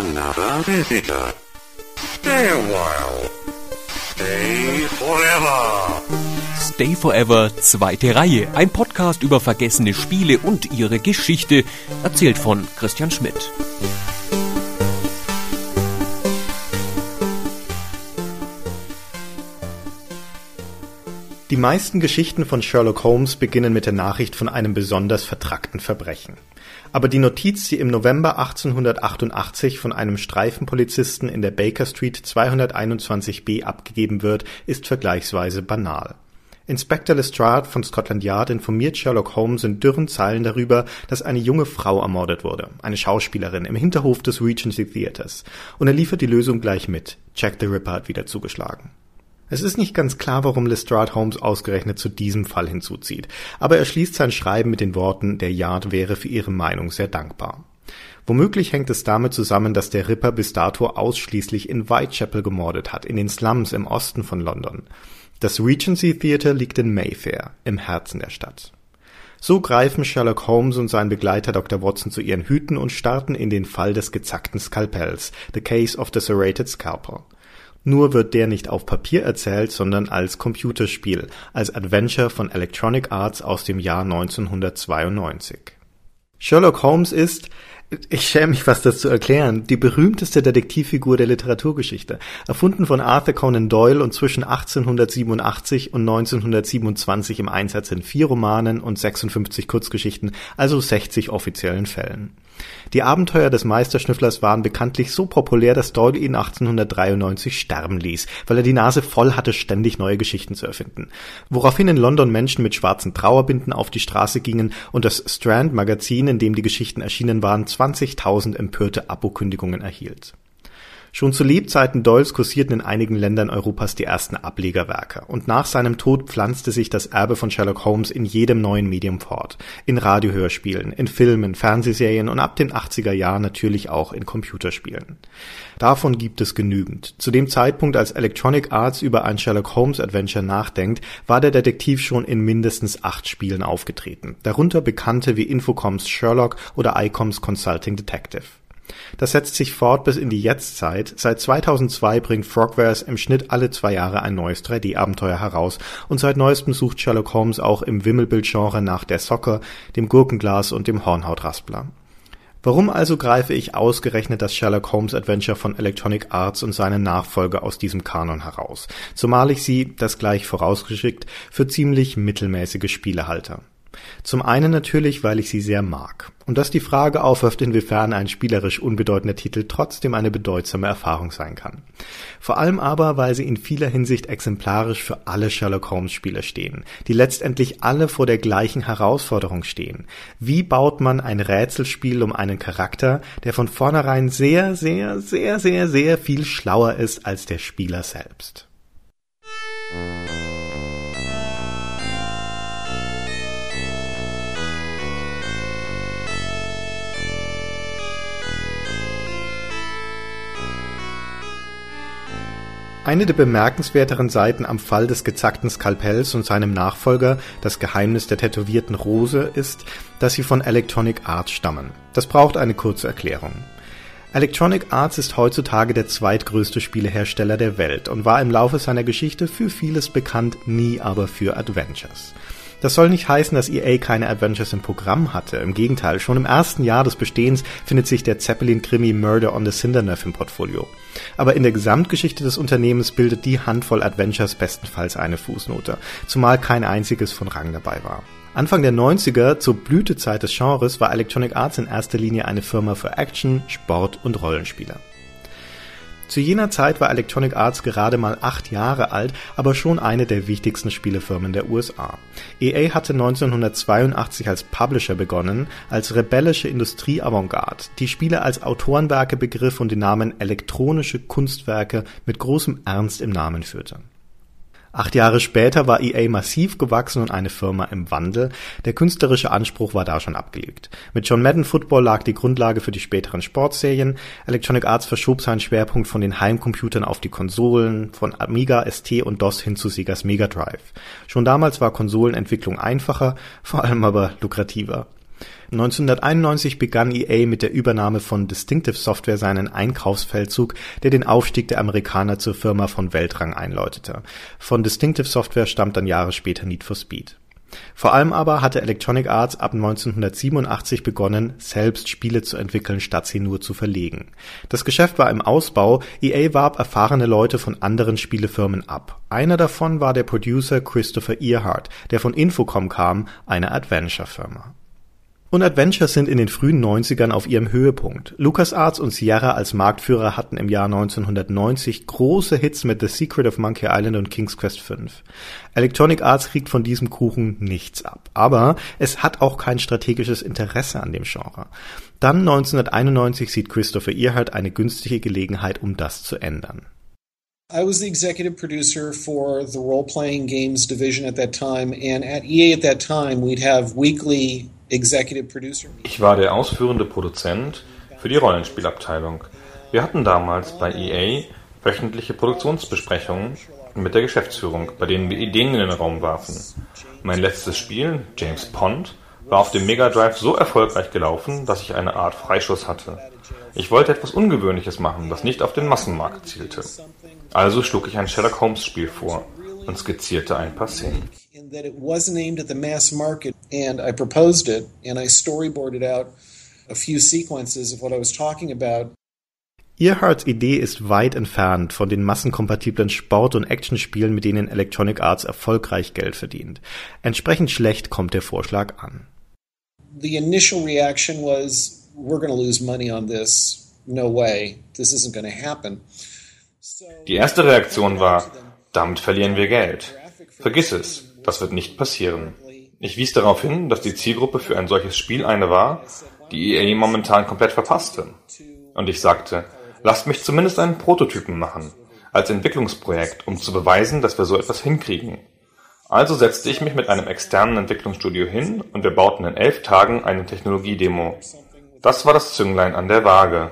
another visitor. Stay a while. Stay forever. Stay Forever, zweite Reihe. Ein Podcast über vergessene Spiele und ihre Geschichte, erzählt von Christian Schmidt. Die meisten Geschichten von Sherlock Holmes beginnen mit der Nachricht von einem besonders vertrackten Verbrechen. Aber die Notiz, die im November 1888 von einem Streifenpolizisten in der Baker Street 221b abgegeben wird, ist vergleichsweise banal. Inspector Lestrade von Scotland Yard informiert Sherlock Holmes in dürren Zeilen darüber, dass eine junge Frau ermordet wurde, eine Schauspielerin, im Hinterhof des Regency Theatres, und er liefert die Lösung gleich mit. Jack the Ripper hat wieder zugeschlagen. Es ist nicht ganz klar, warum Lestrade Holmes ausgerechnet zu diesem Fall hinzuzieht, aber er schließt sein Schreiben mit den Worten, der Yard wäre für ihre Meinung sehr dankbar. Womöglich hängt es damit zusammen, dass der Ripper bis dato ausschließlich in Whitechapel gemordet hat, in den Slums im Osten von London. Das Regency Theatre liegt in Mayfair, im Herzen der Stadt. So greifen Sherlock Holmes und sein Begleiter Dr. Watson zu ihren Hüten und starten in den Fall des gezackten Skalpells, The Case of the Serrated Scalpel. Nur wird der nicht auf Papier erzählt, sondern als Computerspiel, als Adventure von Electronic Arts aus dem Jahr 1992. Sherlock Holmes ist, ich schäme mich fast, das zu erklären, die berühmteste Detektivfigur der Literaturgeschichte, erfunden von Arthur Conan Doyle und zwischen 1887 und 1927 im Einsatz in vier Romanen und 56 Kurzgeschichten, also 60 offiziellen Fällen. Die Abenteuer des Meisterschnüfflers waren bekanntlich so populär, dass Doyle ihn 1893 sterben ließ, weil er die Nase voll hatte, ständig neue Geschichten zu erfinden. Woraufhin in London Menschen mit schwarzen Trauerbinden auf die Straße gingen und das Strand Magazin, in dem die Geschichten erschienen waren, 20.000 empörte Abokündigungen erhielt. Schon zu Lebzeiten Doyles kursierten in einigen Ländern Europas die ersten Ablegerwerke, und nach seinem Tod pflanzte sich das Erbe von Sherlock Holmes in jedem neuen Medium fort. In Radiohörspielen, in Filmen, Fernsehserien und ab den 80er Jahren natürlich auch in Computerspielen. Davon gibt es genügend. Zu dem Zeitpunkt, als Electronic Arts über ein Sherlock Holmes Adventure nachdenkt, war der Detektiv schon in mindestens acht Spielen aufgetreten, darunter bekannte wie Infocoms Sherlock oder ICOMs Consulting Detective. Das setzt sich fort bis in die Jetztzeit. Seit 2002 bringt Frogwares im Schnitt alle zwei Jahre ein neues 3D-Abenteuer heraus und seit neuestem sucht Sherlock Holmes auch im Wimmelbildgenre nach der Socke, dem Gurkenglas und dem Hornhautraspler. Warum also greife ich ausgerechnet das Sherlock Holmes Adventure von Electronic Arts und seinen Nachfolger aus diesem Kanon heraus, zumal ich sie, das gleich vorausgeschickt, für ziemlich mittelmäßige Spiele halte. Zum einen natürlich, weil ich sie sehr mag. Und das die Frage aufwirft, inwiefern ein spielerisch unbedeutender Titel trotzdem eine bedeutsame Erfahrung sein kann. Vor allem aber, weil sie in vieler Hinsicht exemplarisch für alle Sherlock Holmes Spieler stehen, die letztendlich alle vor der gleichen Herausforderung stehen. Wie baut man ein Rätselspiel um einen Charakter, der von vornherein sehr, sehr, sehr, sehr, sehr viel schlauer ist als der Spieler selbst? Eine der bemerkenswerteren Seiten am Fall des gezackten Skalpells und seinem Nachfolger, das Geheimnis der tätowierten Rose, ist, dass sie von Electronic Arts stammen. Das braucht eine kurze Erklärung. Electronic Arts ist heutzutage der zweitgrößte Spielehersteller der Welt und war im Laufe seiner Geschichte für vieles bekannt, nie aber für Adventures. Das soll nicht heißen, dass EA keine Adventures im Programm hatte. Im Gegenteil, schon im ersten Jahr des Bestehens findet sich der Zeppelin-Krimi Murder on the Cinderneuf im Portfolio. Aber in der Gesamtgeschichte des Unternehmens bildet die Handvoll Adventures bestenfalls eine Fußnote, zumal kein einziges von Rang dabei war. Anfang der 90er, zur Blütezeit des Genres, war Electronic Arts in erster Linie eine Firma für Action, Sport und Rollenspieler. Zu jener Zeit war Electronic Arts gerade mal acht Jahre alt, aber schon eine der wichtigsten Spielefirmen der USA. EA hatte 1982 als Publisher begonnen, als rebellische Industrie-Avantgarde, die Spiele als Autorenwerke begriff und den Namen elektronische Kunstwerke mit großem Ernst im Namen führte Acht Jahre später war EA massiv gewachsen und eine Firma im Wandel. Der künstlerische Anspruch war da schon abgelegt. Mit John Madden Football lag die Grundlage für die späteren Sportserien. Electronic Arts verschob seinen Schwerpunkt von den Heimcomputern auf die Konsolen, von Amiga, ST und DOS hin zu Segas Mega Drive. Schon damals war Konsolenentwicklung einfacher, vor allem aber lukrativer. 1991 begann EA mit der Übernahme von Distinctive Software seinen Einkaufsfeldzug, der den Aufstieg der Amerikaner zur Firma von Weltrang einläutete. Von Distinctive Software stammt dann Jahre später Need for Speed. Vor allem aber hatte Electronic Arts ab 1987 begonnen, selbst Spiele zu entwickeln, statt sie nur zu verlegen. Das Geschäft war im Ausbau, EA warb erfahrene Leute von anderen Spielefirmen ab. Einer davon war der Producer Christopher Earhart, der von Infocom kam, einer Adventure-Firma und Adventures sind in den frühen 90ern auf ihrem Höhepunkt. LucasArts und Sierra als Marktführer hatten im Jahr 1990 große Hits mit The Secret of Monkey Island und King's Quest V. Electronic Arts kriegt von diesem Kuchen nichts ab. Aber es hat auch kein strategisches Interesse an dem Genre. Dann 1991 sieht Christopher Earhart eine günstige Gelegenheit, um das zu ändern. I was the executive producer for the role playing games division at that time, and at EA at that time, we'd have weekly ich war der ausführende Produzent für die Rollenspielabteilung. Wir hatten damals bei EA wöchentliche Produktionsbesprechungen mit der Geschäftsführung, bei denen wir Ideen in den Raum warfen. Mein letztes Spiel, James Pond, war auf dem Mega Drive so erfolgreich gelaufen, dass ich eine Art Freischuss hatte. Ich wollte etwas Ungewöhnliches machen, das nicht auf den Massenmarkt zielte. Also schlug ich ein Sherlock Holmes Spiel vor und skizzierte ein paar Szenen. That it wasn't aimed at the mass market, and I proposed it, and I storyboarded out a few sequences of what I was talking about. Earharts Idee ist weit entfernt von den massenkompatiblen Sport- und Actionspielen, mit denen Electronic Arts erfolgreich Geld verdient. Entsprechend schlecht kommt der Vorschlag an. The initial reaction was, we're going to lose money on this. No way. This isn't going to happen. Die erste Reaktion war, damit verlieren wir Geld. Vergiss es. Das wird nicht passieren. Ich wies darauf hin, dass die Zielgruppe für ein solches Spiel eine war, die EA momentan komplett verpasste. Und ich sagte, lasst mich zumindest einen Prototypen machen, als Entwicklungsprojekt, um zu beweisen, dass wir so etwas hinkriegen. Also setzte ich mich mit einem externen Entwicklungsstudio hin und wir bauten in elf Tagen eine Technologiedemo. Das war das Zünglein an der Waage.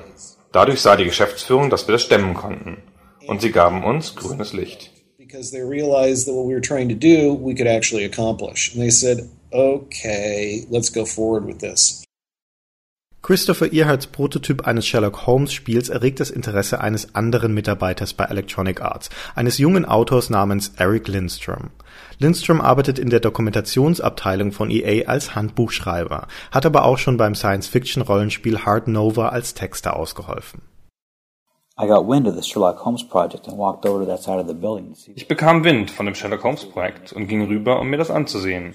Dadurch sah die Geschäftsführung, dass wir das stemmen konnten. Und sie gaben uns grünes Licht because they realized that what we were trying to do, we could actually accomplish. And they said, okay, let's go forward with this. Christopher Earharts Prototyp eines Sherlock Holmes Spiels erregt das Interesse eines anderen Mitarbeiters bei Electronic Arts, eines jungen Autors namens Eric Lindstrom. Lindstrom arbeitet in der Dokumentationsabteilung von EA als Handbuchschreiber, hat aber auch schon beim Science-Fiction-Rollenspiel Hard Nova als Texter ausgeholfen. Ich bekam Wind von dem Sherlock Holmes Projekt und ging rüber, um mir das anzusehen.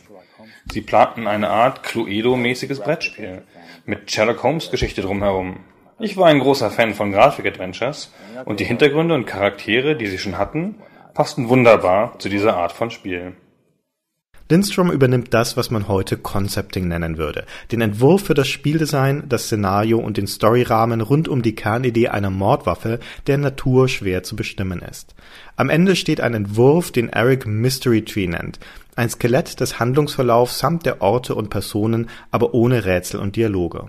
Sie planten eine Art Cluedo-mäßiges Brettspiel mit Sherlock Holmes Geschichte drumherum. Ich war ein großer Fan von Grafik-Adventures und die Hintergründe und Charaktere, die sie schon hatten, passten wunderbar zu dieser Art von Spiel. Lindstrom übernimmt das, was man heute Concepting nennen würde. Den Entwurf für das Spieldesign, das Szenario und den Storyrahmen rund um die Kernidee einer Mordwaffe, der Natur schwer zu bestimmen ist. Am Ende steht ein Entwurf, den Eric Mystery Tree nennt. Ein Skelett des Handlungsverlaufs samt der Orte und Personen, aber ohne Rätsel und Dialoge.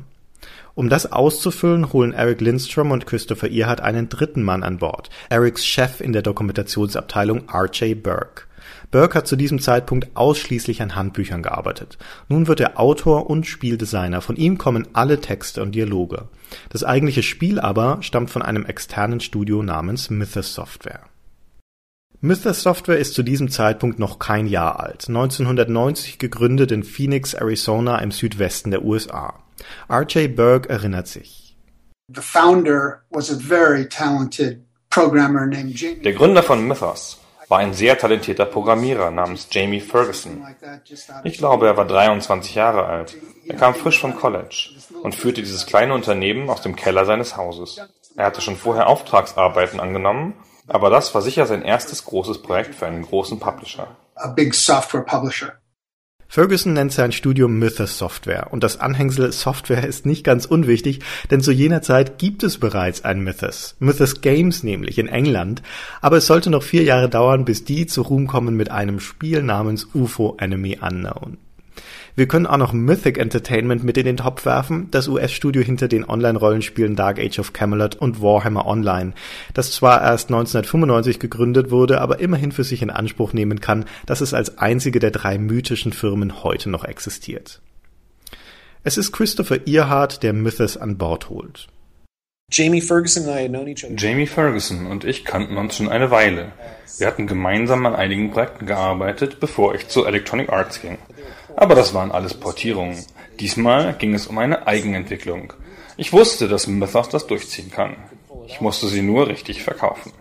Um das auszufüllen, holen Eric Lindstrom und Christopher Earhart einen dritten Mann an Bord, Erics Chef in der Dokumentationsabteilung R.J. Burke. Burke hat zu diesem Zeitpunkt ausschließlich an Handbüchern gearbeitet. Nun wird er Autor und Spieldesigner, von ihm kommen alle Texte und Dialoge. Das eigentliche Spiel aber stammt von einem externen Studio namens Mythos Software. Mythos Software ist zu diesem Zeitpunkt noch kein Jahr alt, 1990 gegründet in Phoenix, Arizona im Südwesten der USA. R.J. Burke erinnert sich. Der Gründer von Mythos war ein sehr talentierter Programmierer namens Jamie Ferguson. Ich glaube, er war 23 Jahre alt. Er kam frisch vom College und führte dieses kleine Unternehmen aus dem Keller seines Hauses. Er hatte schon vorher Auftragsarbeiten angenommen, aber das war sicher sein erstes großes Projekt für einen großen Publisher. A big software publisher. Ferguson nennt sein Studium Mythos Software und das Anhängsel Software ist nicht ganz unwichtig, denn zu jener Zeit gibt es bereits ein Mythos. Mythos Games nämlich in England, aber es sollte noch vier Jahre dauern, bis die zu Ruhm kommen mit einem Spiel namens UFO Enemy Unknown. Wir können auch noch Mythic Entertainment mit in den Topf werfen, das US-Studio hinter den Online-Rollenspielen Dark Age of Camelot und Warhammer Online, das zwar erst 1995 gegründet wurde, aber immerhin für sich in Anspruch nehmen kann, dass es als einzige der drei mythischen Firmen heute noch existiert. Es ist Christopher Earhart, der Mythos an Bord holt. Jamie Ferguson und ich kannten uns schon eine Weile. Wir hatten gemeinsam an einigen Projekten gearbeitet, bevor ich zu Electronic Arts ging. Aber das waren alles Portierungen. Diesmal ging es um eine Eigenentwicklung. Ich wusste, dass Mythos das durchziehen kann. Ich musste sie nur richtig verkaufen.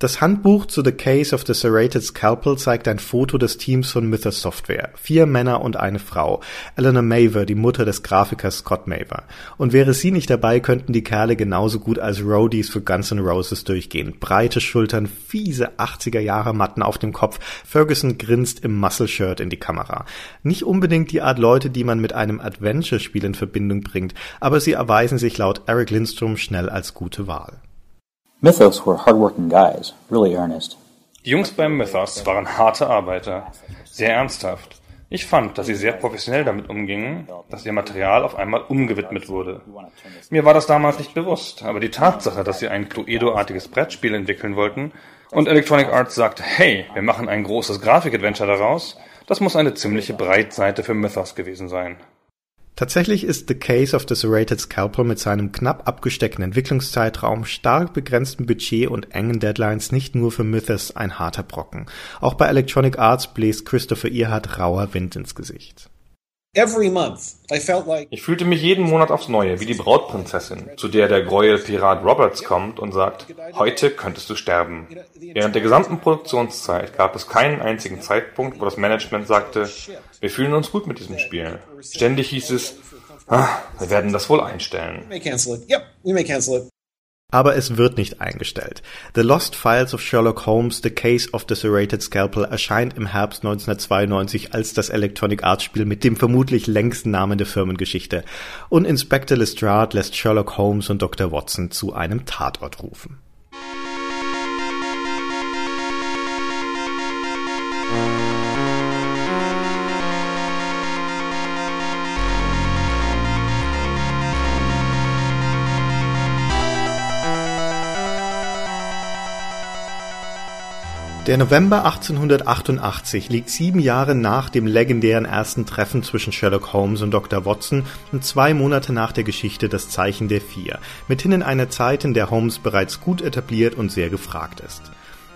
Das Handbuch zu The Case of the Serrated Scalpel zeigt ein Foto des Teams von Mythos Software. Vier Männer und eine Frau. Eleanor Maver, die Mutter des Grafikers Scott Maver. Und wäre sie nicht dabei, könnten die Kerle genauso gut als Roadies für Guns N' Roses durchgehen. Breite Schultern, fiese 80er Jahre Matten auf dem Kopf. Ferguson grinst im Muscle-Shirt in die Kamera. Nicht unbedingt die Art Leute, die man mit einem Adventure-Spiel in Verbindung bringt, aber sie erweisen sich laut Eric Lindstrom schnell als gute Wahl. Mythos were hardworking guys, really earnest. Die Jungs beim Mythos waren harte Arbeiter, sehr ernsthaft. Ich fand, dass sie sehr professionell damit umgingen, dass ihr Material auf einmal umgewidmet wurde. Mir war das damals nicht bewusst, aber die Tatsache, dass sie ein Cluedo-artiges Brettspiel entwickeln wollten und Electronic Arts sagte, hey, wir machen ein großes Grafik-Adventure daraus, das muss eine ziemliche Breitseite für Mythos gewesen sein. Tatsächlich ist The Case of the Serrated Scalpel mit seinem knapp abgesteckten Entwicklungszeitraum, stark begrenztem Budget und engen Deadlines nicht nur für Mythos ein harter Brocken. Auch bei Electronic Arts bläst Christopher Earhart rauer Wind ins Gesicht. Every month, I felt like Ich fühlte mich jeden Monat aufs Neue wie die Brautprinzessin, zu der der Gräuelpirat Roberts kommt und sagt, heute könntest du sterben. Während der gesamten Produktionszeit gab es keinen einzigen Zeitpunkt, wo das Management sagte, wir fühlen uns gut mit diesem Spiel. Ständig hieß es, ah, wir werden das wohl einstellen. Aber es wird nicht eingestellt. The Lost Files of Sherlock Holmes, The Case of the Serrated Scalpel erscheint im Herbst 1992 als das Electronic Arts Spiel mit dem vermutlich längsten Namen der Firmengeschichte. Und Inspector Lestrade lässt Sherlock Holmes und Dr. Watson zu einem Tatort rufen. Der November 1888 liegt sieben Jahre nach dem legendären ersten Treffen zwischen Sherlock Holmes und Dr. Watson und zwei Monate nach der Geschichte Das Zeichen der Vier, mithin in einer Zeit, in der Holmes bereits gut etabliert und sehr gefragt ist.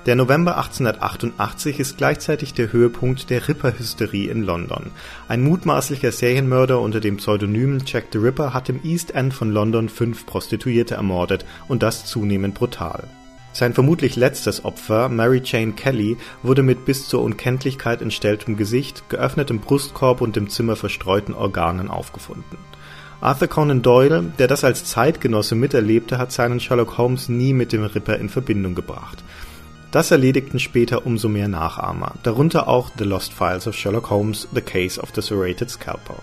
Der November 1888 ist gleichzeitig der Höhepunkt der Ripper-Hysterie in London. Ein mutmaßlicher Serienmörder unter dem Pseudonym Jack the Ripper hat im East End von London fünf Prostituierte ermordet und das zunehmend brutal. Sein vermutlich letztes Opfer, Mary Jane Kelly, wurde mit bis zur Unkenntlichkeit entstelltem Gesicht, geöffnetem Brustkorb und im Zimmer verstreuten Organen aufgefunden. Arthur Conan Doyle, der das als Zeitgenosse miterlebte, hat seinen Sherlock Holmes nie mit dem Ripper in Verbindung gebracht. Das erledigten später umso mehr Nachahmer, darunter auch The Lost Files of Sherlock Holmes, The Case of the Serrated Scalpel.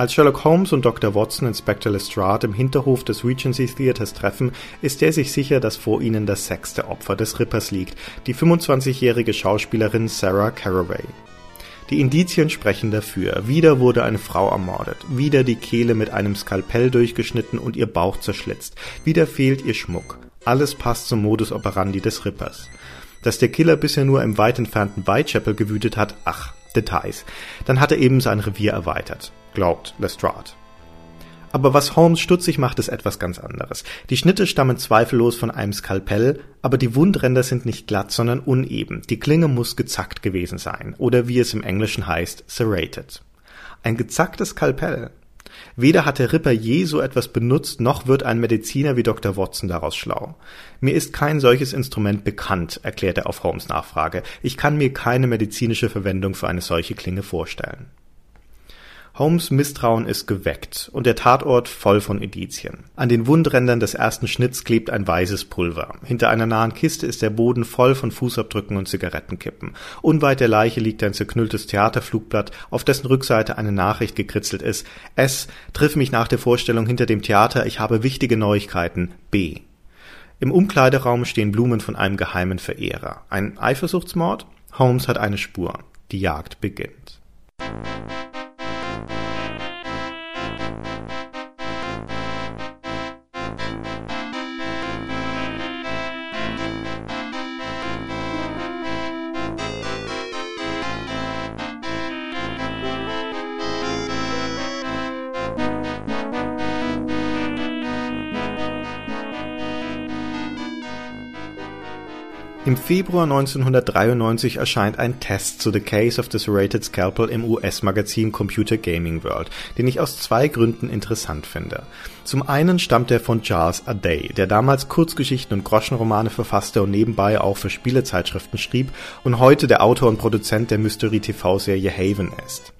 Als Sherlock Holmes und Dr. Watson Inspector Lestrade im Hinterhof des Regency Theaters treffen, ist er sich sicher, dass vor ihnen das sechste Opfer des Rippers liegt, die 25-jährige Schauspielerin Sarah Caraway. Die Indizien sprechen dafür. Wieder wurde eine Frau ermordet, wieder die Kehle mit einem Skalpell durchgeschnitten und ihr Bauch zerschlitzt, wieder fehlt ihr Schmuck. Alles passt zum Modus operandi des Rippers. Dass der Killer bisher nur im weit entfernten Whitechapel gewütet hat, ach, Details. Dann hat er eben sein Revier erweitert glaubt Lestrade. Aber was Holmes stutzig macht, ist etwas ganz anderes. Die Schnitte stammen zweifellos von einem Skalpell, aber die Wundränder sind nicht glatt, sondern uneben. Die Klinge muss gezackt gewesen sein, oder wie es im Englischen heißt, serrated. Ein gezacktes Skalpell. Weder hat der Ripper je so etwas benutzt, noch wird ein Mediziner wie Dr. Watson daraus schlau. Mir ist kein solches Instrument bekannt, erklärt er auf Holmes Nachfrage. Ich kann mir keine medizinische Verwendung für eine solche Klinge vorstellen. Holmes Misstrauen ist geweckt und der Tatort voll von Indizien. An den Wundrändern des ersten Schnitts klebt ein weißes Pulver. Hinter einer nahen Kiste ist der Boden voll von Fußabdrücken und Zigarettenkippen. Unweit der Leiche liegt ein zerknülltes Theaterflugblatt, auf dessen Rückseite eine Nachricht gekritzelt ist. S. Triff mich nach der Vorstellung hinter dem Theater, ich habe wichtige Neuigkeiten. B. Im Umkleideraum stehen Blumen von einem geheimen Verehrer. Ein Eifersuchtsmord? Holmes hat eine Spur. Die Jagd beginnt. Im Februar 1993 erscheint ein Test zu The Case of the Serrated Scalpel im US-Magazin Computer Gaming World, den ich aus zwei Gründen interessant finde. Zum einen stammt er von Charles Aday, der damals Kurzgeschichten und Groschenromane verfasste und nebenbei auch für Spielezeitschriften schrieb und heute der Autor und Produzent der Mystery-TV-Serie Haven ist.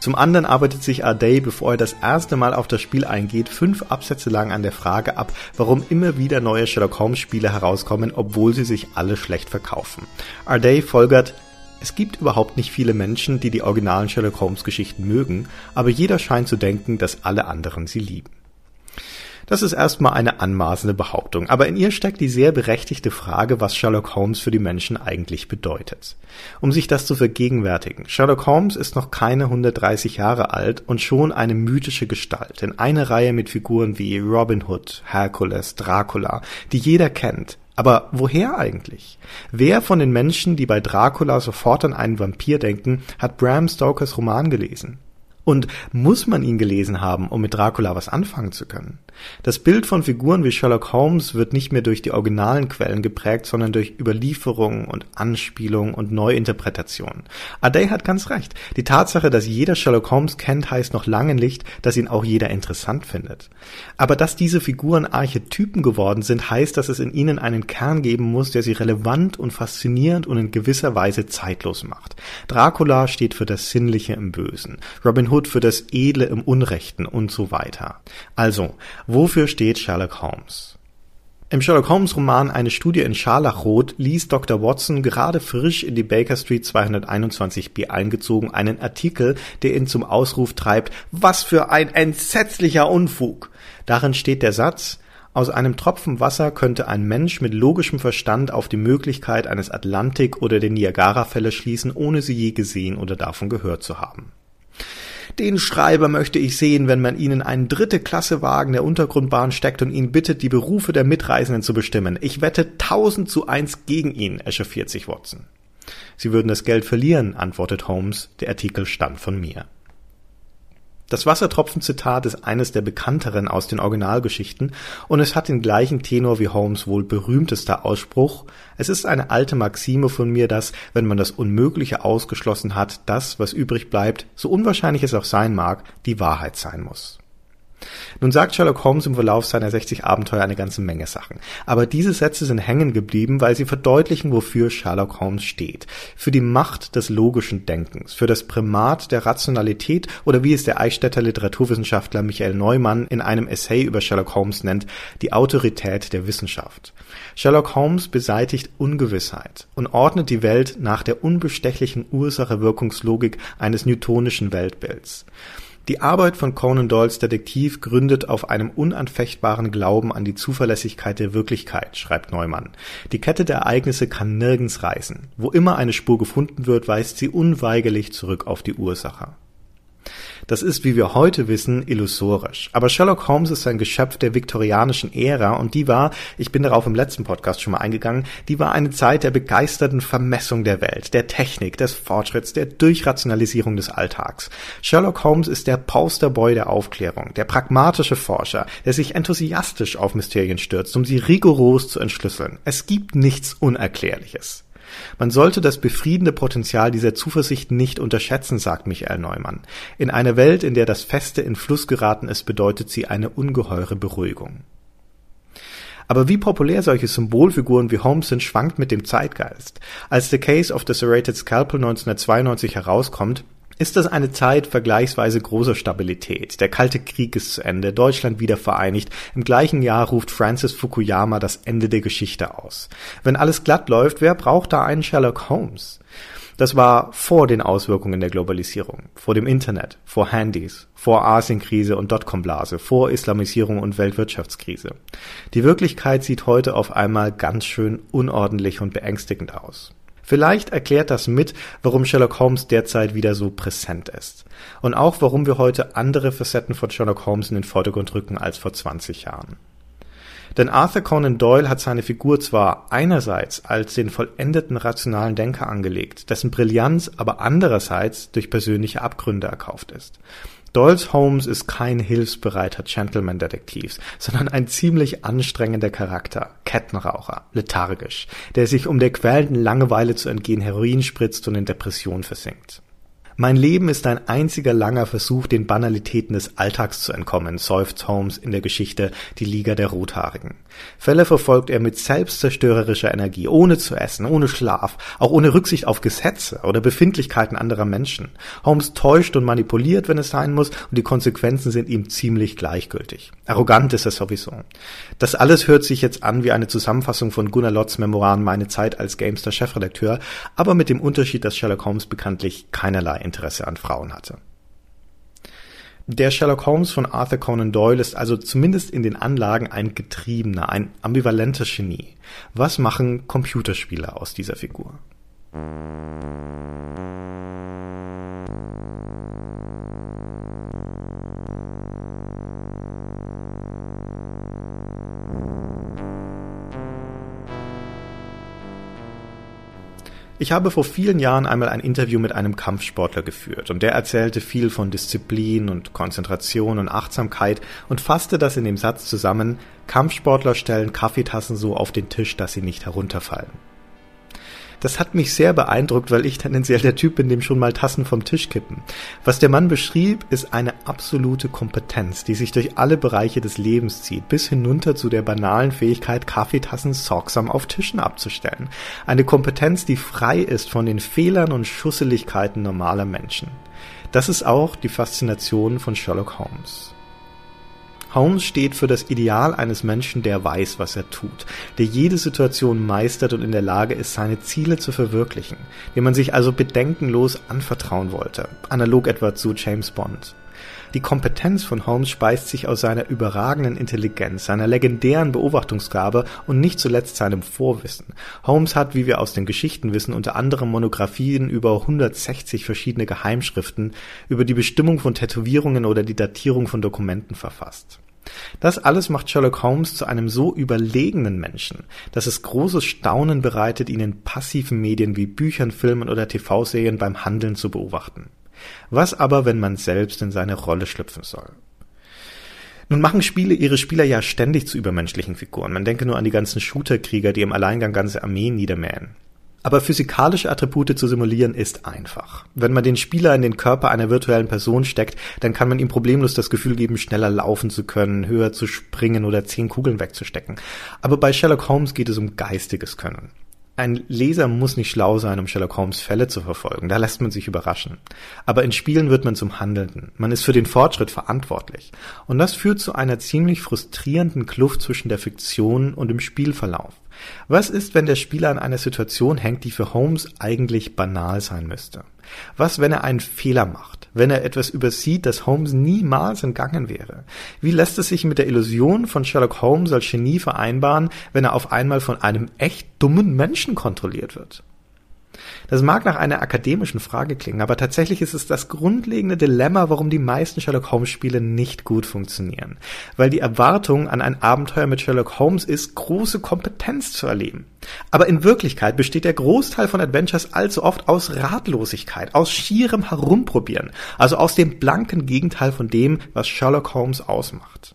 Zum anderen arbeitet sich Ardey, bevor er das erste Mal auf das Spiel eingeht, fünf Absätze lang an der Frage ab, warum immer wieder neue Sherlock Holmes Spiele herauskommen, obwohl sie sich alle schlecht verkaufen. Ardey folgert, es gibt überhaupt nicht viele Menschen, die die originalen Sherlock Holmes Geschichten mögen, aber jeder scheint zu denken, dass alle anderen sie lieben. Das ist erstmal eine anmaßende Behauptung, aber in ihr steckt die sehr berechtigte Frage, was Sherlock Holmes für die Menschen eigentlich bedeutet. Um sich das zu vergegenwärtigen, Sherlock Holmes ist noch keine 130 Jahre alt und schon eine mythische Gestalt in einer Reihe mit Figuren wie Robin Hood, Hercules, Dracula, die jeder kennt, aber woher eigentlich? Wer von den Menschen, die bei Dracula sofort an einen Vampir denken, hat Bram Stokers Roman gelesen? Und muss man ihn gelesen haben, um mit Dracula was anfangen zu können? Das Bild von Figuren wie Sherlock Holmes wird nicht mehr durch die originalen Quellen geprägt, sondern durch Überlieferungen und Anspielungen und Neuinterpretationen. Ade hat ganz recht. Die Tatsache, dass jeder Sherlock Holmes kennt, heißt noch lange nicht, dass ihn auch jeder interessant findet. Aber dass diese Figuren Archetypen geworden sind, heißt, dass es in ihnen einen Kern geben muss, der sie relevant und faszinierend und in gewisser Weise zeitlos macht. Dracula steht für das Sinnliche im Bösen. Robin Hood für das Edle im Unrechten und so weiter. Also, wofür steht Sherlock Holmes? Im Sherlock Holmes Roman Eine Studie in Scharlachrot liest Dr. Watson gerade frisch in die Baker Street 221b eingezogen einen Artikel, der ihn zum Ausruf treibt, was für ein entsetzlicher Unfug! Darin steht der Satz, aus einem Tropfen Wasser könnte ein Mensch mit logischem Verstand auf die Möglichkeit eines Atlantik oder der Niagarafälle schließen, ohne sie je gesehen oder davon gehört zu haben. Den Schreiber möchte ich sehen, wenn man ihn in einen dritte Klasse Wagen der Untergrundbahn steckt und ihn bittet, die Berufe der Mitreisenden zu bestimmen. Ich wette tausend zu eins gegen ihn, echauffiert sich Watson. Sie würden das Geld verlieren, antwortet Holmes. Der Artikel stammt von mir. Das Wassertropfen-Zitat ist eines der bekannteren aus den Originalgeschichten und es hat den gleichen Tenor wie Holmes wohl berühmtester Ausspruch. Es ist eine alte Maxime von mir, dass, wenn man das Unmögliche ausgeschlossen hat, das, was übrig bleibt, so unwahrscheinlich es auch sein mag, die Wahrheit sein muss. Nun sagt Sherlock Holmes im Verlauf seiner 60 Abenteuer eine ganze Menge Sachen. Aber diese Sätze sind hängen geblieben, weil sie verdeutlichen, wofür Sherlock Holmes steht. Für die Macht des logischen Denkens, für das Primat der Rationalität oder wie es der Eichstätter Literaturwissenschaftler Michael Neumann in einem Essay über Sherlock Holmes nennt, die Autorität der Wissenschaft. Sherlock Holmes beseitigt Ungewissheit und ordnet die Welt nach der unbestechlichen Ursache-Wirkungslogik eines newtonischen Weltbilds. Die Arbeit von Conan Doyles Detektiv gründet auf einem unanfechtbaren Glauben an die Zuverlässigkeit der Wirklichkeit, schreibt Neumann. Die Kette der Ereignisse kann nirgends reißen. Wo immer eine Spur gefunden wird, weist sie unweigerlich zurück auf die Ursache. Das ist, wie wir heute wissen, illusorisch. Aber Sherlock Holmes ist ein Geschöpf der viktorianischen Ära und die war, ich bin darauf im letzten Podcast schon mal eingegangen, die war eine Zeit der begeisterten Vermessung der Welt, der Technik, des Fortschritts, der Durchrationalisierung des Alltags. Sherlock Holmes ist der Posterboy der Aufklärung, der pragmatische Forscher, der sich enthusiastisch auf Mysterien stürzt, um sie rigoros zu entschlüsseln. Es gibt nichts Unerklärliches. Man sollte das befriedende Potenzial dieser Zuversicht nicht unterschätzen, sagt Michael Neumann. In einer Welt, in der das Feste in Fluss geraten ist, bedeutet sie eine ungeheure Beruhigung. Aber wie populär solche Symbolfiguren wie Holmes sind, schwankt mit dem Zeitgeist. Als The Case of the Serrated Scalpel 1992 herauskommt, ist das eine Zeit vergleichsweise großer Stabilität. Der Kalte Krieg ist zu Ende, Deutschland wieder vereinigt. Im gleichen Jahr ruft Francis Fukuyama das Ende der Geschichte aus. Wenn alles glatt läuft, wer braucht da einen Sherlock Holmes? Das war vor den Auswirkungen der Globalisierung, vor dem Internet, vor Handys, vor Asienkrise und Dotcom-Blase, vor Islamisierung und Weltwirtschaftskrise. Die Wirklichkeit sieht heute auf einmal ganz schön unordentlich und beängstigend aus. Vielleicht erklärt das mit, warum Sherlock Holmes derzeit wieder so präsent ist. Und auch warum wir heute andere Facetten von Sherlock Holmes in den Vordergrund rücken als vor 20 Jahren. Denn Arthur Conan Doyle hat seine Figur zwar einerseits als den vollendeten rationalen Denker angelegt, dessen Brillanz aber andererseits durch persönliche Abgründe erkauft ist. Doyles Holmes ist kein hilfsbereiter Gentleman-Detektiv, sondern ein ziemlich anstrengender Charakter, Kettenraucher, lethargisch, der sich um der quälenden Langeweile zu entgehen Heroin spritzt und in Depression versinkt. Mein Leben ist ein einziger langer Versuch, den Banalitäten des Alltags zu entkommen, seufzt Holmes in der Geschichte Die Liga der Rothaarigen. Fälle verfolgt er mit selbstzerstörerischer Energie, ohne zu essen, ohne Schlaf, auch ohne Rücksicht auf Gesetze oder Befindlichkeiten anderer Menschen. Holmes täuscht und manipuliert, wenn es sein muss, und die Konsequenzen sind ihm ziemlich gleichgültig. Arrogant ist er sowieso. Das alles hört sich jetzt an wie eine Zusammenfassung von Gunnar Lotz Memoiren Meine Zeit als Gamester-Chefredakteur, aber mit dem Unterschied, dass Sherlock Holmes bekanntlich keinerlei Interesse an Frauen hatte. Der Sherlock Holmes von Arthur Conan Doyle ist also zumindest in den Anlagen ein getriebener, ein ambivalenter Genie. Was machen Computerspiele aus dieser Figur? Ich habe vor vielen Jahren einmal ein Interview mit einem Kampfsportler geführt und der erzählte viel von Disziplin und Konzentration und Achtsamkeit und fasste das in dem Satz zusammen, Kampfsportler stellen Kaffeetassen so auf den Tisch, dass sie nicht herunterfallen. Das hat mich sehr beeindruckt, weil ich tendenziell der Typ bin, dem schon mal Tassen vom Tisch kippen. Was der Mann beschrieb, ist eine absolute Kompetenz, die sich durch alle Bereiche des Lebens zieht, bis hinunter zu der banalen Fähigkeit, Kaffeetassen sorgsam auf Tischen abzustellen. Eine Kompetenz, die frei ist von den Fehlern und Schusseligkeiten normaler Menschen. Das ist auch die Faszination von Sherlock Holmes. Holmes steht für das Ideal eines Menschen, der weiß, was er tut, der jede Situation meistert und in der Lage ist, seine Ziele zu verwirklichen, dem man sich also bedenkenlos anvertrauen wollte, analog etwa zu James Bond. Die Kompetenz von Holmes speist sich aus seiner überragenden Intelligenz, seiner legendären Beobachtungsgabe und nicht zuletzt seinem Vorwissen. Holmes hat, wie wir aus den Geschichten wissen, unter anderem Monographien über 160 verschiedene Geheimschriften, über die Bestimmung von Tätowierungen oder die Datierung von Dokumenten verfasst. Das alles macht Sherlock Holmes zu einem so überlegenen Menschen, dass es großes Staunen bereitet, ihn in passiven Medien wie Büchern, Filmen oder TV-Serien beim Handeln zu beobachten. Was aber, wenn man selbst in seine Rolle schlüpfen soll? Nun machen Spiele ihre Spieler ja ständig zu übermenschlichen Figuren. Man denke nur an die ganzen Shooter-Krieger, die im Alleingang ganze Armeen niedermähen. Aber physikalische Attribute zu simulieren ist einfach. Wenn man den Spieler in den Körper einer virtuellen Person steckt, dann kann man ihm problemlos das Gefühl geben, schneller laufen zu können, höher zu springen oder zehn Kugeln wegzustecken. Aber bei Sherlock Holmes geht es um geistiges Können. Ein Leser muss nicht schlau sein, um Sherlock Holmes Fälle zu verfolgen, da lässt man sich überraschen. Aber in Spielen wird man zum Handelnden, man ist für den Fortschritt verantwortlich. Und das führt zu einer ziemlich frustrierenden Kluft zwischen der Fiktion und dem Spielverlauf. Was ist, wenn der Spieler an einer Situation hängt, die für Holmes eigentlich banal sein müsste? Was, wenn er einen Fehler macht? Wenn er etwas übersieht, das Holmes niemals entgangen wäre? Wie lässt es sich mit der Illusion von Sherlock Holmes als Genie vereinbaren, wenn er auf einmal von einem echt dummen Menschen kontrolliert wird? Das mag nach einer akademischen Frage klingen, aber tatsächlich ist es das grundlegende Dilemma, warum die meisten Sherlock Holmes Spiele nicht gut funktionieren. Weil die Erwartung an ein Abenteuer mit Sherlock Holmes ist, große Kompetenz zu erleben. Aber in Wirklichkeit besteht der Großteil von Adventures allzu oft aus Ratlosigkeit, aus schierem Herumprobieren, also aus dem blanken Gegenteil von dem, was Sherlock Holmes ausmacht.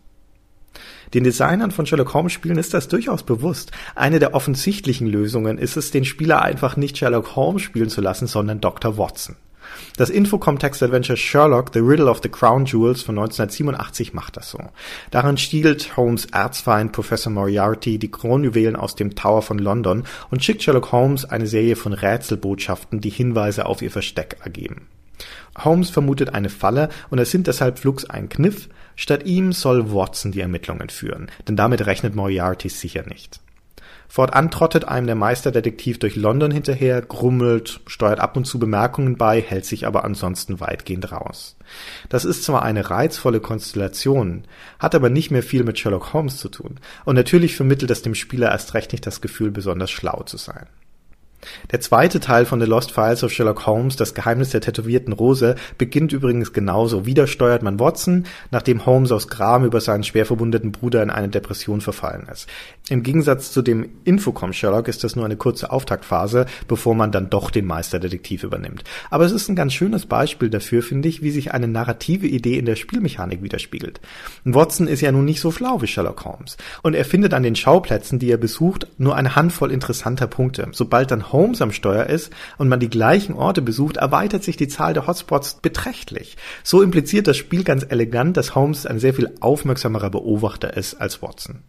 Den Designern von Sherlock Holmes Spielen ist das durchaus bewusst. Eine der offensichtlichen Lösungen ist es, den Spieler einfach nicht Sherlock Holmes spielen zu lassen, sondern Dr. Watson. Das Infocom-Text-Adventure Sherlock, The Riddle of the Crown Jewels von 1987 macht das so. Darin stiehlt Holmes Erzfeind Professor Moriarty die Kronjuwelen aus dem Tower von London und schickt Sherlock Holmes eine Serie von Rätselbotschaften, die Hinweise auf ihr Versteck ergeben. Holmes vermutet eine Falle und es sind deshalb flugs ein Kniff, statt ihm soll Watson die Ermittlungen führen, denn damit rechnet Moriarty sicher nicht. Fortan trottet einem der Meisterdetektiv durch London hinterher, grummelt, steuert ab und zu Bemerkungen bei, hält sich aber ansonsten weitgehend raus. Das ist zwar eine reizvolle Konstellation, hat aber nicht mehr viel mit Sherlock Holmes zu tun, und natürlich vermittelt es dem Spieler erst recht nicht das Gefühl, besonders schlau zu sein. Der zweite Teil von The Lost Files of Sherlock Holmes, das Geheimnis der tätowierten Rose, beginnt übrigens genauso. Wieder steuert man Watson, nachdem Holmes aus Gram über seinen schwer verwundeten Bruder in eine Depression verfallen ist. Im Gegensatz zu dem Infocom Sherlock ist das nur eine kurze Auftaktphase, bevor man dann doch den Meisterdetektiv übernimmt. Aber es ist ein ganz schönes Beispiel dafür, finde ich, wie sich eine narrative Idee in der Spielmechanik widerspiegelt. Watson ist ja nun nicht so schlau wie Sherlock Holmes. Und er findet an den Schauplätzen, die er besucht, nur eine Handvoll interessanter Punkte. Sobald dann Holmes am Steuer ist und man die gleichen Orte besucht, erweitert sich die Zahl der Hotspots beträchtlich. So impliziert das Spiel ganz elegant, dass Holmes ein sehr viel aufmerksamerer Beobachter ist als Watson.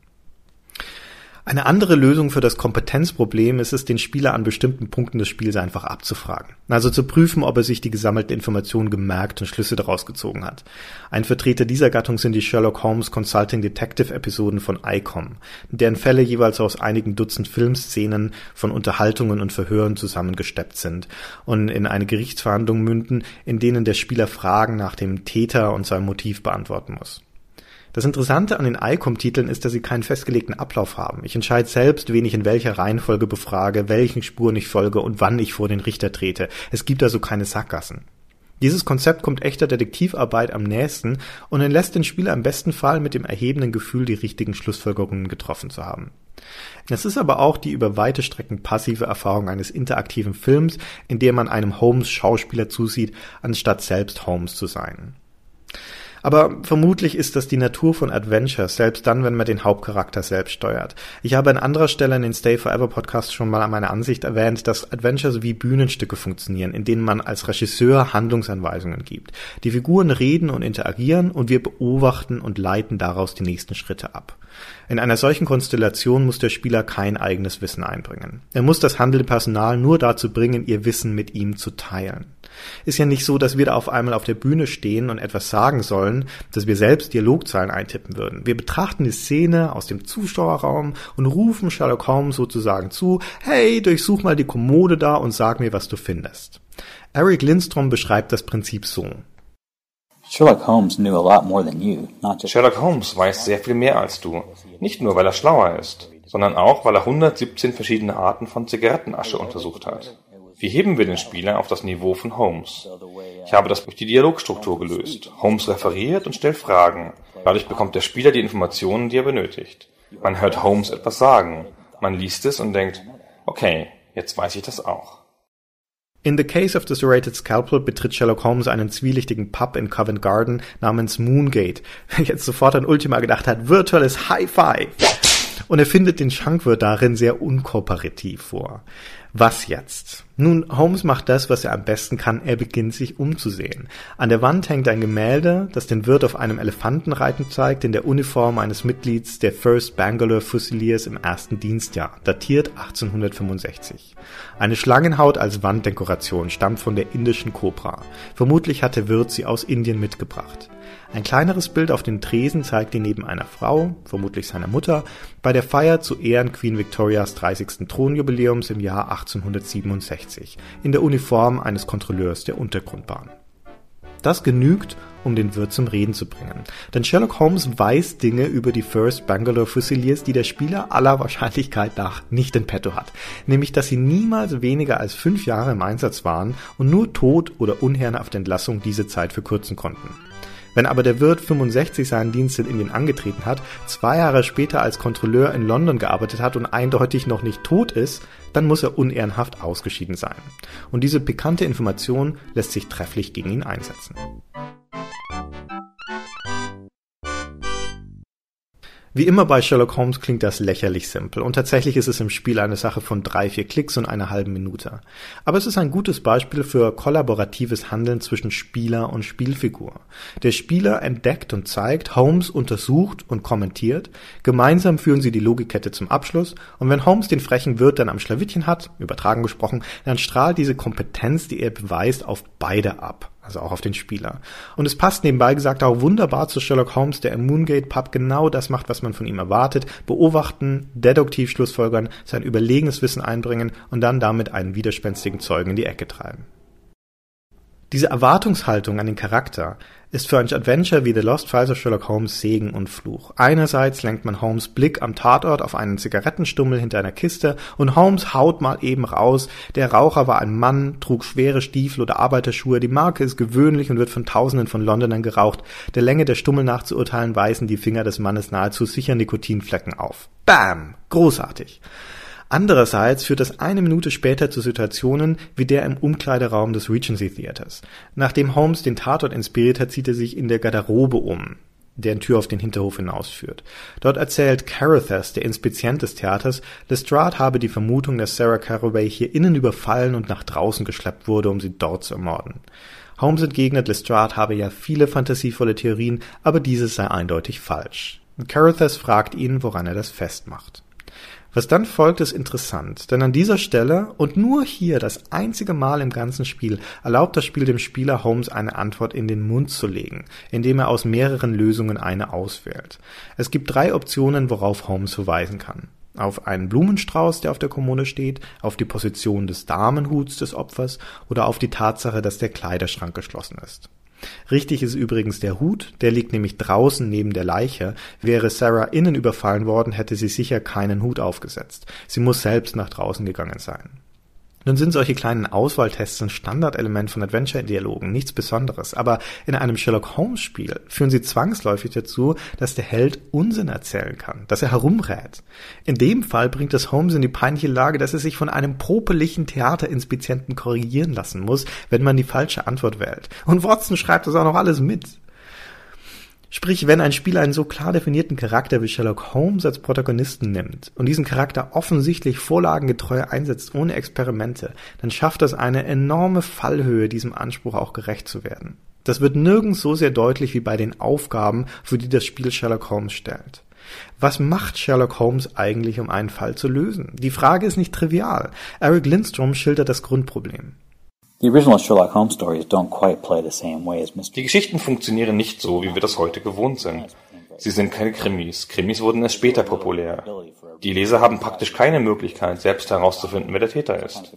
Eine andere Lösung für das Kompetenzproblem ist es, den Spieler an bestimmten Punkten des Spiels einfach abzufragen. Also zu prüfen, ob er sich die gesammelten Informationen gemerkt und Schlüsse daraus gezogen hat. Ein Vertreter dieser Gattung sind die Sherlock Holmes Consulting Detective Episoden von ICOM, deren Fälle jeweils aus einigen Dutzend Filmszenen von Unterhaltungen und Verhören zusammengesteppt sind und in eine Gerichtsverhandlung münden, in denen der Spieler Fragen nach dem Täter und seinem Motiv beantworten muss. Das Interessante an den ICOM-Titeln ist, dass sie keinen festgelegten Ablauf haben. Ich entscheide selbst, wen ich in welcher Reihenfolge befrage, welchen Spuren ich folge und wann ich vor den Richter trete. Es gibt also keine Sackgassen. Dieses Konzept kommt echter Detektivarbeit am nächsten und entlässt den Spieler im besten Fall mit dem erhebenden Gefühl, die richtigen Schlussfolgerungen getroffen zu haben. Es ist aber auch die über weite Strecken passive Erfahrung eines interaktiven Films, in dem man einem Holmes Schauspieler zusieht, anstatt selbst Holmes zu sein. Aber vermutlich ist das die Natur von Adventure, selbst dann, wenn man den Hauptcharakter selbst steuert. Ich habe an anderer Stelle in den Stay Forever Podcast schon mal meine Ansicht erwähnt, dass Adventures wie Bühnenstücke funktionieren, in denen man als Regisseur Handlungsanweisungen gibt. Die Figuren reden und interagieren und wir beobachten und leiten daraus die nächsten Schritte ab. In einer solchen Konstellation muss der Spieler kein eigenes Wissen einbringen. Er muss das handelnde Personal nur dazu bringen, ihr Wissen mit ihm zu teilen. Ist ja nicht so, dass wir da auf einmal auf der Bühne stehen und etwas sagen sollen, dass wir selbst Dialogzeilen eintippen würden. Wir betrachten die Szene aus dem Zuschauerraum und rufen Sherlock Holmes sozusagen zu, hey, durchsuch mal die Kommode da und sag mir, was du findest. Eric Lindstrom beschreibt das Prinzip so. Sherlock Holmes weiß sehr viel mehr als du. Nicht nur, weil er schlauer ist, sondern auch, weil er 117 verschiedene Arten von Zigarettenasche untersucht hat. Wie heben wir den Spieler auf das Niveau von Holmes? Ich habe das durch die Dialogstruktur gelöst. Holmes referiert und stellt Fragen. Dadurch bekommt der Spieler die Informationen, die er benötigt. Man hört Holmes etwas sagen. Man liest es und denkt, okay, jetzt weiß ich das auch. In The Case of the Serrated Scalpel betritt Sherlock Holmes einen zwielichtigen Pub in Covent Garden namens Moongate. Wer jetzt sofort an Ultima gedacht hat, virtuelles Hi-Fi. Und er findet den Schankwirt darin sehr unkooperativ vor. Was jetzt? Nun, Holmes macht das, was er am besten kann. Er beginnt sich umzusehen. An der Wand hängt ein Gemälde, das den Wirt auf einem Elefanten reiten zeigt, in der Uniform eines Mitglieds der First Bangalore Fusiliers im ersten Dienstjahr, datiert 1865. Eine Schlangenhaut als Wanddekoration stammt von der indischen Kobra. Vermutlich hat der Wirt sie aus Indien mitgebracht. Ein kleineres Bild auf den Tresen zeigt ihn neben einer Frau, vermutlich seiner Mutter, bei der Feier zu Ehren Queen Victorias 30. Thronjubiläums im Jahr 1867 in der Uniform eines Kontrolleurs der Untergrundbahn. Das genügt, um den Wirt zum Reden zu bringen. Denn Sherlock Holmes weiß Dinge über die First Bangalore Fusiliers, die der Spieler aller Wahrscheinlichkeit nach nicht in petto hat. Nämlich, dass sie niemals weniger als fünf Jahre im Einsatz waren und nur tot oder unherrenhafte Entlassung diese Zeit verkürzen konnten. Wenn aber der Wirt 65 seinen Dienst in Indien angetreten hat, zwei Jahre später als Kontrolleur in London gearbeitet hat und eindeutig noch nicht tot ist, dann muss er unehrenhaft ausgeschieden sein. Und diese pikante Information lässt sich trefflich gegen ihn einsetzen. Wie immer bei Sherlock Holmes klingt das lächerlich simpel und tatsächlich ist es im Spiel eine Sache von drei, vier Klicks und einer halben Minute. Aber es ist ein gutes Beispiel für kollaboratives Handeln zwischen Spieler und Spielfigur. Der Spieler entdeckt und zeigt, Holmes untersucht und kommentiert, gemeinsam führen sie die Logikkette zum Abschluss und wenn Holmes den frechen Wirt dann am Schlawittchen hat, übertragen gesprochen, dann strahlt diese Kompetenz, die er beweist, auf beide ab also auch auf den Spieler. Und es passt nebenbei gesagt auch wunderbar zu Sherlock Holmes, der im Moongate Pub genau das macht, was man von ihm erwartet, beobachten, deduktiv Schlussfolgern, sein überlegenes Wissen einbringen und dann damit einen widerspenstigen Zeugen in die Ecke treiben. Diese Erwartungshaltung an den Charakter ist für ein Adventure wie The Lost Files of Sherlock Holmes Segen und Fluch. Einerseits lenkt man Holmes Blick am Tatort auf einen Zigarettenstummel hinter einer Kiste und Holmes haut mal eben raus, der Raucher war ein Mann, trug schwere Stiefel oder Arbeiterschuhe, die Marke ist gewöhnlich und wird von Tausenden von Londonern geraucht. Der Länge der Stummel nach zu urteilen weisen die Finger des Mannes nahezu sicher Nikotinflecken auf. Bam! Großartig! Andererseits führt das eine Minute später zu Situationen wie der im Umkleideraum des Regency Theaters. Nachdem Holmes den Tatort inspiriert hat, zieht er sich in der Garderobe um, deren Tür auf den Hinterhof hinausführt. Dort erzählt Carruthers, der Inspizient des Theaters, Lestrade habe die Vermutung, dass Sarah Caraway hier innen überfallen und nach draußen geschleppt wurde, um sie dort zu ermorden. Holmes entgegnet, Lestrade habe ja viele fantasievolle Theorien, aber dieses sei eindeutig falsch. Carruthers fragt ihn, woran er das festmacht. Was dann folgt, ist interessant, denn an dieser Stelle und nur hier das einzige Mal im ganzen Spiel erlaubt das Spiel dem Spieler Holmes eine Antwort in den Mund zu legen, indem er aus mehreren Lösungen eine auswählt. Es gibt drei Optionen, worauf Holmes verweisen kann. Auf einen Blumenstrauß, der auf der Kommode steht, auf die Position des Damenhuts des Opfers oder auf die Tatsache, dass der Kleiderschrank geschlossen ist. Richtig ist übrigens der Hut, der liegt nämlich draußen neben der Leiche. Wäre Sarah innen überfallen worden, hätte sie sicher keinen Hut aufgesetzt. Sie muss selbst nach draußen gegangen sein. Nun sind solche kleinen Auswahltests ein Standardelement von Adventure-Dialogen, nichts Besonderes, aber in einem Sherlock Holmes-Spiel führen sie zwangsläufig dazu, dass der Held Unsinn erzählen kann, dass er herumrät. In dem Fall bringt es Holmes in die peinliche Lage, dass er sich von einem popeligen Theaterinspizienten korrigieren lassen muss, wenn man die falsche Antwort wählt. Und Watson schreibt das auch noch alles mit. Sprich, wenn ein Spiel einen so klar definierten Charakter wie Sherlock Holmes als Protagonisten nimmt und diesen Charakter offensichtlich vorlagengetreu einsetzt ohne Experimente, dann schafft das eine enorme Fallhöhe, diesem Anspruch auch gerecht zu werden. Das wird nirgends so sehr deutlich wie bei den Aufgaben, für die das Spiel Sherlock Holmes stellt. Was macht Sherlock Holmes eigentlich, um einen Fall zu lösen? Die Frage ist nicht trivial. Eric Lindstrom schildert das Grundproblem. The original Sherlock Holmes stories don't quite play the same way as Die mystery. Geschichten funktionieren nicht so, wie wir das heute gewohnt sind. Sie sind keine Krimis. Krimis wurden erst später populär. Die Leser haben praktisch keine Möglichkeit, selbst herauszufinden, wer der Täter ist.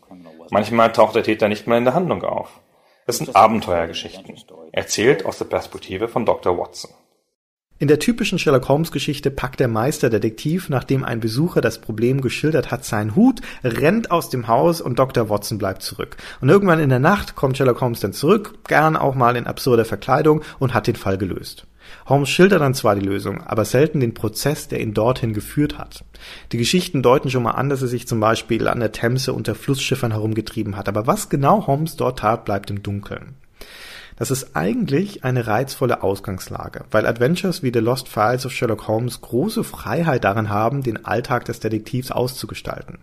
Manchmal taucht der Täter nicht mal in der Handlung auf. Es sind Abenteuergeschichten, erzählt aus der Perspektive von Dr. Watson. In der typischen Sherlock Holmes Geschichte packt der Meisterdetektiv, nachdem ein Besucher das Problem geschildert hat, seinen Hut, rennt aus dem Haus und Dr. Watson bleibt zurück. Und irgendwann in der Nacht kommt Sherlock Holmes dann zurück, gern auch mal in absurder Verkleidung und hat den Fall gelöst. Holmes schildert dann zwar die Lösung, aber selten den Prozess, der ihn dorthin geführt hat. Die Geschichten deuten schon mal an, dass er sich zum Beispiel an der Themse unter Flussschiffern herumgetrieben hat, aber was genau Holmes dort tat, bleibt im Dunkeln. Das ist eigentlich eine reizvolle Ausgangslage, weil Adventures wie The Lost Files of Sherlock Holmes große Freiheit darin haben, den Alltag des Detektivs auszugestalten.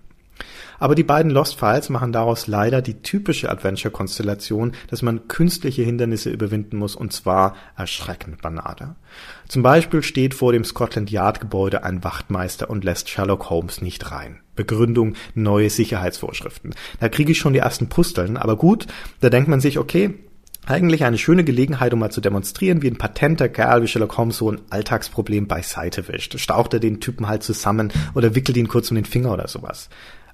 Aber die beiden Lost Files machen daraus leider die typische Adventure-Konstellation, dass man künstliche Hindernisse überwinden muss und zwar erschreckend banale. Zum Beispiel steht vor dem Scotland Yard Gebäude ein Wachtmeister und lässt Sherlock Holmes nicht rein. Begründung neue Sicherheitsvorschriften. Da kriege ich schon die ersten Pusteln, aber gut, da denkt man sich, okay, eigentlich eine schöne Gelegenheit, um mal zu demonstrieren, wie ein patenter Kerl wie Sherlock Holmes so ein Alltagsproblem beiseite wischt. Staucht er den Typen halt zusammen oder wickelt ihn kurz um den Finger oder sowas.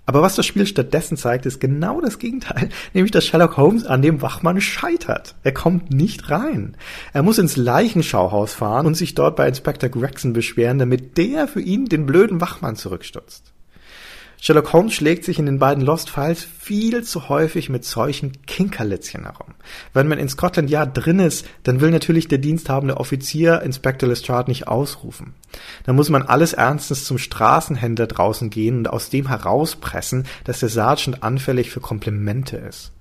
Aber was das Spiel stattdessen zeigt, ist genau das Gegenteil, nämlich dass Sherlock Holmes an dem Wachmann scheitert. Er kommt nicht rein. Er muss ins Leichenschauhaus fahren und sich dort bei Inspector Gregson beschweren, damit der für ihn den blöden Wachmann zurückstutzt. Sherlock Holmes schlägt sich in den beiden Lost Files viel zu häufig mit solchen Kinkerlitzchen herum. Wenn man in Scotland Yard drin ist, dann will natürlich der diensthabende Offizier Inspector Lestrade nicht ausrufen. Da muss man alles ernstens zum Straßenhändler draußen gehen und aus dem herauspressen, dass der Sergeant anfällig für Komplimente ist.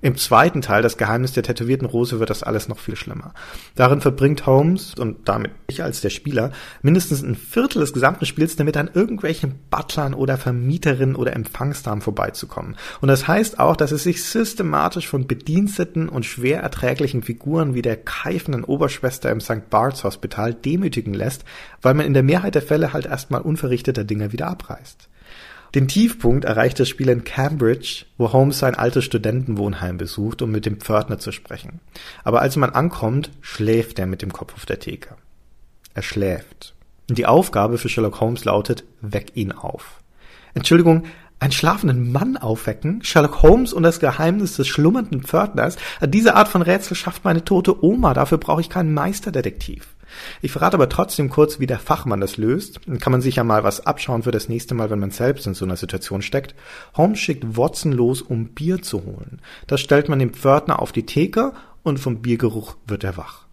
Im zweiten Teil, das Geheimnis der tätowierten Rose, wird das alles noch viel schlimmer. Darin verbringt Holmes, und damit ich als der Spieler, mindestens ein Viertel des gesamten Spiels damit, an irgendwelchen Butlern oder Vermieterinnen oder Empfangsdamen vorbeizukommen. Und das heißt auch, dass es sich systematisch von Bediensteten und schwer erträglichen Figuren wie der keifenden Oberschwester im St. Bart's Hospital demütigen lässt, weil man in der Mehrheit der Fälle halt erstmal unverrichteter Dinge wieder abreißt. Den Tiefpunkt erreicht das Spiel in Cambridge, wo Holmes sein altes Studentenwohnheim besucht, um mit dem Pförtner zu sprechen. Aber als man ankommt, schläft er mit dem Kopf auf der Theke. Er schläft. Und die Aufgabe für Sherlock Holmes lautet, weck ihn auf. Entschuldigung, einen schlafenden Mann aufwecken, Sherlock Holmes und das Geheimnis des schlummernden Pförtners. Diese Art von Rätsel schafft meine tote Oma, dafür brauche ich keinen Meisterdetektiv. Ich verrate aber trotzdem kurz, wie der Fachmann das löst. Dann kann man sich ja mal was abschauen für das nächste Mal, wenn man selbst in so einer Situation steckt. Holmes schickt Watson los, um Bier zu holen. Das stellt man dem Pförtner auf die Theke und vom Biergeruch wird er wach.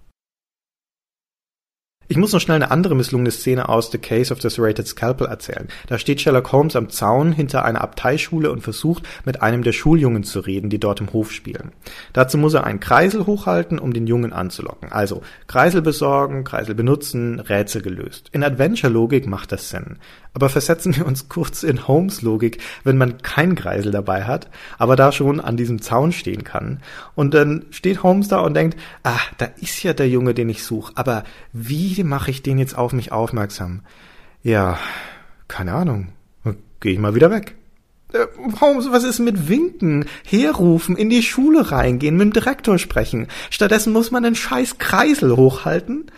Ich muss noch schnell eine andere misslungene Szene aus The Case of the Serrated Scalpel erzählen. Da steht Sherlock Holmes am Zaun hinter einer Abteischule und versucht, mit einem der Schuljungen zu reden, die dort im Hof spielen. Dazu muss er einen Kreisel hochhalten, um den Jungen anzulocken. Also Kreisel besorgen, Kreisel benutzen, Rätsel gelöst. In Adventure-Logik macht das Sinn. Aber versetzen wir uns kurz in Holmes Logik, wenn man kein Kreisel dabei hat, aber da schon an diesem Zaun stehen kann. Und dann steht Holmes da und denkt, ah, da ist ja der Junge, den ich suche, aber wie mache ich den jetzt auf mich aufmerksam? Ja, keine Ahnung. Gehe ich mal wieder weg. Äh, Holmes, was ist mit Winken, herrufen, in die Schule reingehen, mit dem Direktor sprechen? Stattdessen muss man den scheiß Kreisel hochhalten.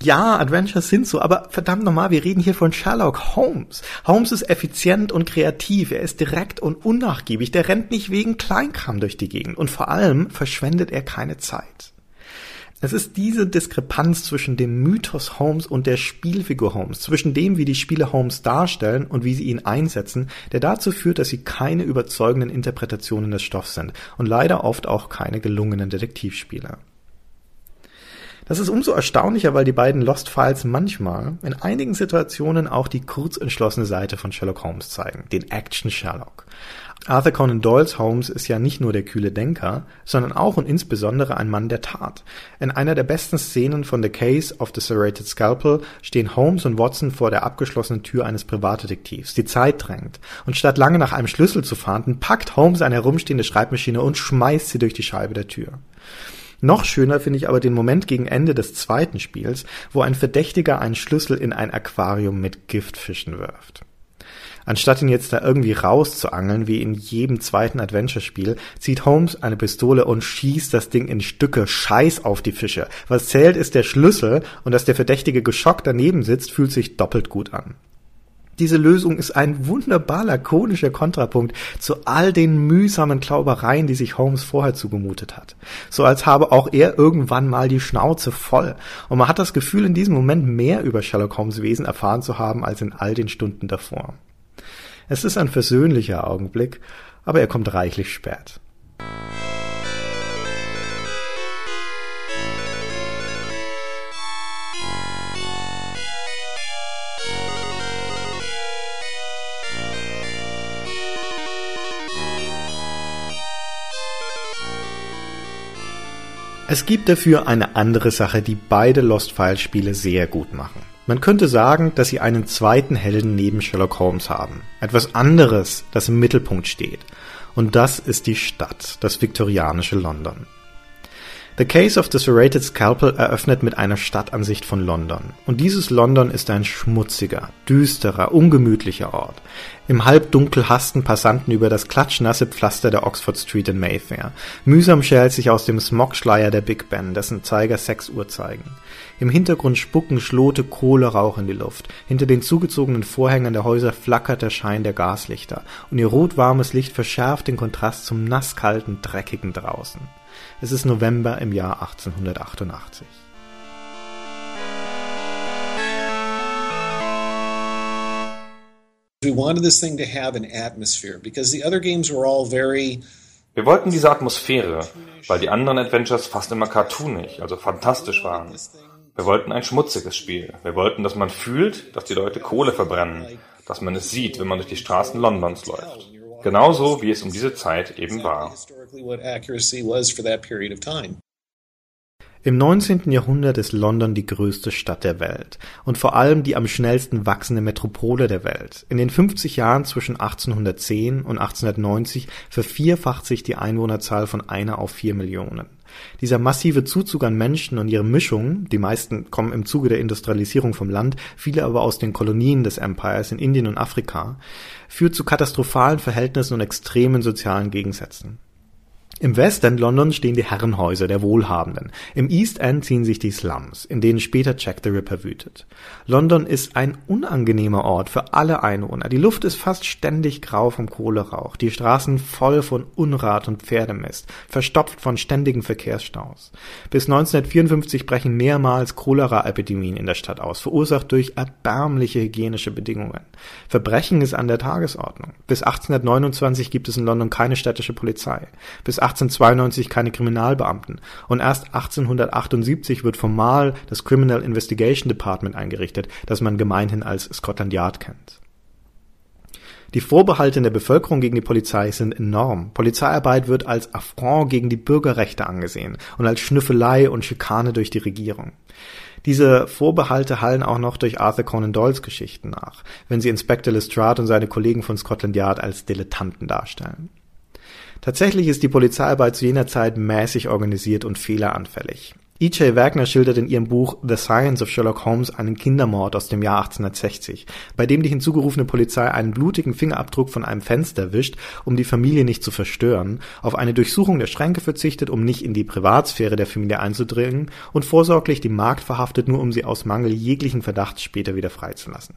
Ja, Adventures sind so, aber verdammt nochmal, wir reden hier von Sherlock Holmes. Holmes ist effizient und kreativ, er ist direkt und unnachgiebig, der rennt nicht wegen Kleinkram durch die Gegend und vor allem verschwendet er keine Zeit. Es ist diese Diskrepanz zwischen dem Mythos Holmes und der Spielfigur Holmes, zwischen dem, wie die Spiele Holmes darstellen und wie sie ihn einsetzen, der dazu führt, dass sie keine überzeugenden Interpretationen des Stoffs sind und leider oft auch keine gelungenen Detektivspiele. Das ist umso erstaunlicher, weil die beiden Lost Files manchmal in einigen Situationen auch die kurzentschlossene Seite von Sherlock Holmes zeigen, den Action Sherlock. Arthur Conan Doyles Holmes ist ja nicht nur der kühle Denker, sondern auch und insbesondere ein Mann der Tat. In einer der besten Szenen von The Case of the Serrated Scalpel stehen Holmes und Watson vor der abgeschlossenen Tür eines Privatdetektivs. Die Zeit drängt. Und statt lange nach einem Schlüssel zu fahnden, packt Holmes eine herumstehende Schreibmaschine und schmeißt sie durch die Scheibe der Tür. Noch schöner finde ich aber den Moment gegen Ende des zweiten Spiels, wo ein Verdächtiger einen Schlüssel in ein Aquarium mit Giftfischen wirft. Anstatt ihn jetzt da irgendwie rauszuangeln, wie in jedem zweiten Adventure-Spiel, zieht Holmes eine Pistole und schießt das Ding in Stücke. Scheiß auf die Fische. Was zählt, ist der Schlüssel und dass der Verdächtige geschockt daneben sitzt, fühlt sich doppelt gut an. Diese Lösung ist ein wunderbar lakonischer Kontrapunkt zu all den mühsamen Klaubereien, die sich Holmes vorher zugemutet hat. So als habe auch er irgendwann mal die Schnauze voll. Und man hat das Gefühl, in diesem Moment mehr über Sherlock Holmes Wesen erfahren zu haben als in all den Stunden davor. Es ist ein versöhnlicher Augenblick, aber er kommt reichlich spät. Es gibt dafür eine andere Sache, die beide Lost Files Spiele sehr gut machen. Man könnte sagen, dass sie einen zweiten Helden neben Sherlock Holmes haben. Etwas anderes, das im Mittelpunkt steht. Und das ist die Stadt, das viktorianische London. The Case of the Serrated Scalpel eröffnet mit einer Stadtansicht von London. Und dieses London ist ein schmutziger, düsterer, ungemütlicher Ort. Im Halbdunkel hasten Passanten über das klatschnasse Pflaster der Oxford Street in Mayfair. Mühsam schält sich aus dem Smogschleier der Big Ben, dessen Zeiger 6 Uhr zeigen. Im Hintergrund spucken Schlote Kohlerauch in die Luft. Hinter den zugezogenen Vorhängen der Häuser flackert der Schein der Gaslichter. Und ihr rotwarmes Licht verschärft den Kontrast zum nasskalten, dreckigen draußen. Es ist November im Jahr 1888. We wanted this thing to have an atmosphere because the other games were all very wir wollten diese Atmosphäre, weil die anderen Adventures fast immer cartoonig, also fantastisch waren. Wir wollten ein schmutziges Spiel. Wir wollten, dass man fühlt, dass die Leute Kohle verbrennen, dass man es sieht, wenn man durch die Straßen Londons läuft. Genauso wie es um diese Zeit eben war. Im 19. Jahrhundert ist London die größte Stadt der Welt und vor allem die am schnellsten wachsende Metropole der Welt. In den 50 Jahren zwischen 1810 und 1890 vervierfacht sich die Einwohnerzahl von einer auf vier Millionen. Dieser massive Zuzug an Menschen und ihre Mischung, die meisten kommen im Zuge der Industrialisierung vom Land, viele aber aus den Kolonien des Empires in Indien und Afrika, führt zu katastrophalen Verhältnissen und extremen sozialen Gegensätzen. Im West End London stehen die Herrenhäuser der Wohlhabenden. Im East End ziehen sich die Slums, in denen später Jack the Ripper wütet. London ist ein unangenehmer Ort für alle Einwohner. Die Luft ist fast ständig grau vom Kohlerauch, die Straßen voll von Unrat und Pferdemist, verstopft von ständigen Verkehrsstaus. Bis 1954 brechen mehrmals Cholera-Epidemien in der Stadt aus, verursacht durch erbärmliche hygienische Bedingungen. Verbrechen ist an der Tagesordnung. Bis 1829 gibt es in London keine städtische Polizei. Bis 1892 keine Kriminalbeamten und erst 1878 wird formal das Criminal Investigation Department eingerichtet, das man gemeinhin als Scotland Yard kennt. Die Vorbehalte in der Bevölkerung gegen die Polizei sind enorm. Polizeiarbeit wird als Affront gegen die Bürgerrechte angesehen und als Schnüffelei und Schikane durch die Regierung. Diese Vorbehalte hallen auch noch durch Arthur Conan Doyles Geschichten nach, wenn sie Inspector Lestrade und seine Kollegen von Scotland Yard als Dilettanten darstellen. Tatsächlich ist die Polizeiarbeit zu jener Zeit mäßig organisiert und fehleranfällig. E.J. Wagner schildert in ihrem Buch The Science of Sherlock Holmes einen Kindermord aus dem Jahr 1860, bei dem die hinzugerufene Polizei einen blutigen Fingerabdruck von einem Fenster wischt, um die Familie nicht zu verstören, auf eine Durchsuchung der Schränke verzichtet, um nicht in die Privatsphäre der Familie einzudringen und vorsorglich die Magd verhaftet, nur um sie aus Mangel jeglichen Verdachts später wieder freizulassen.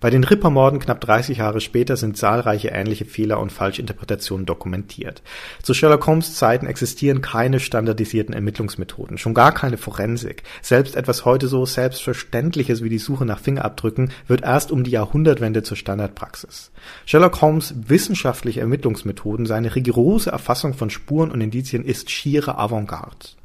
Bei den Rippermorden knapp 30 Jahre später sind zahlreiche ähnliche Fehler und Falschinterpretationen dokumentiert. Zu Sherlock Holmes Zeiten existieren keine standardisierten Ermittlungsmethoden, schon gar keine Forensik. Selbst etwas heute so Selbstverständliches wie die Suche nach Fingerabdrücken wird erst um die Jahrhundertwende zur Standardpraxis. Sherlock Holmes wissenschaftliche Ermittlungsmethoden, seine rigorose Erfassung von Spuren und Indizien ist schiere Avantgarde.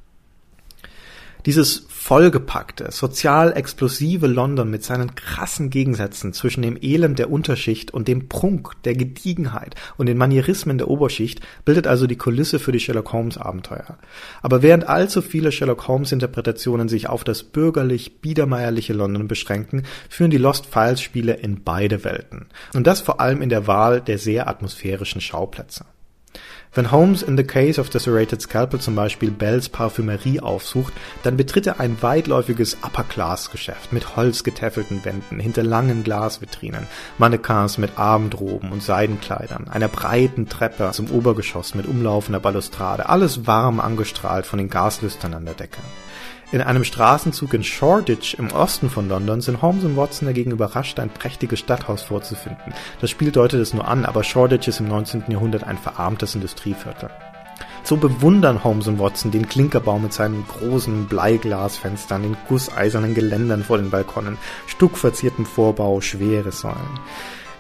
Dieses vollgepackte, sozial explosive London mit seinen krassen Gegensätzen zwischen dem Elend der Unterschicht und dem Prunk der Gediegenheit und den Manierismen der Oberschicht bildet also die Kulisse für die Sherlock Holmes Abenteuer. Aber während allzu viele Sherlock Holmes Interpretationen sich auf das bürgerlich biedermeierliche London beschränken, führen die Lost Files Spiele in beide Welten. Und das vor allem in der Wahl der sehr atmosphärischen Schauplätze. Wenn Holmes in The Case of the Serrated Scalpel zum Beispiel Bells Parfümerie aufsucht, dann betritt er ein weitläufiges Upper-Class-Geschäft mit holzgetäfelten Wänden hinter langen Glasvitrinen, Mannequins mit Abendroben und Seidenkleidern, einer breiten Treppe zum Obergeschoss mit umlaufender Balustrade, alles warm angestrahlt von den Gaslüstern an der Decke. In einem Straßenzug in Shoreditch im Osten von London sind Holmes und Watson dagegen überrascht, ein prächtiges Stadthaus vorzufinden. Das Spiel deutet es nur an, aber Shoreditch ist im 19. Jahrhundert ein verarmtes Industrieviertel. So bewundern Holmes und Watson den Klinkerbau mit seinen großen Bleiglasfenstern, den gusseisernen Geländern vor den Balkonen, stuckverziertem Vorbau, schwere Säulen.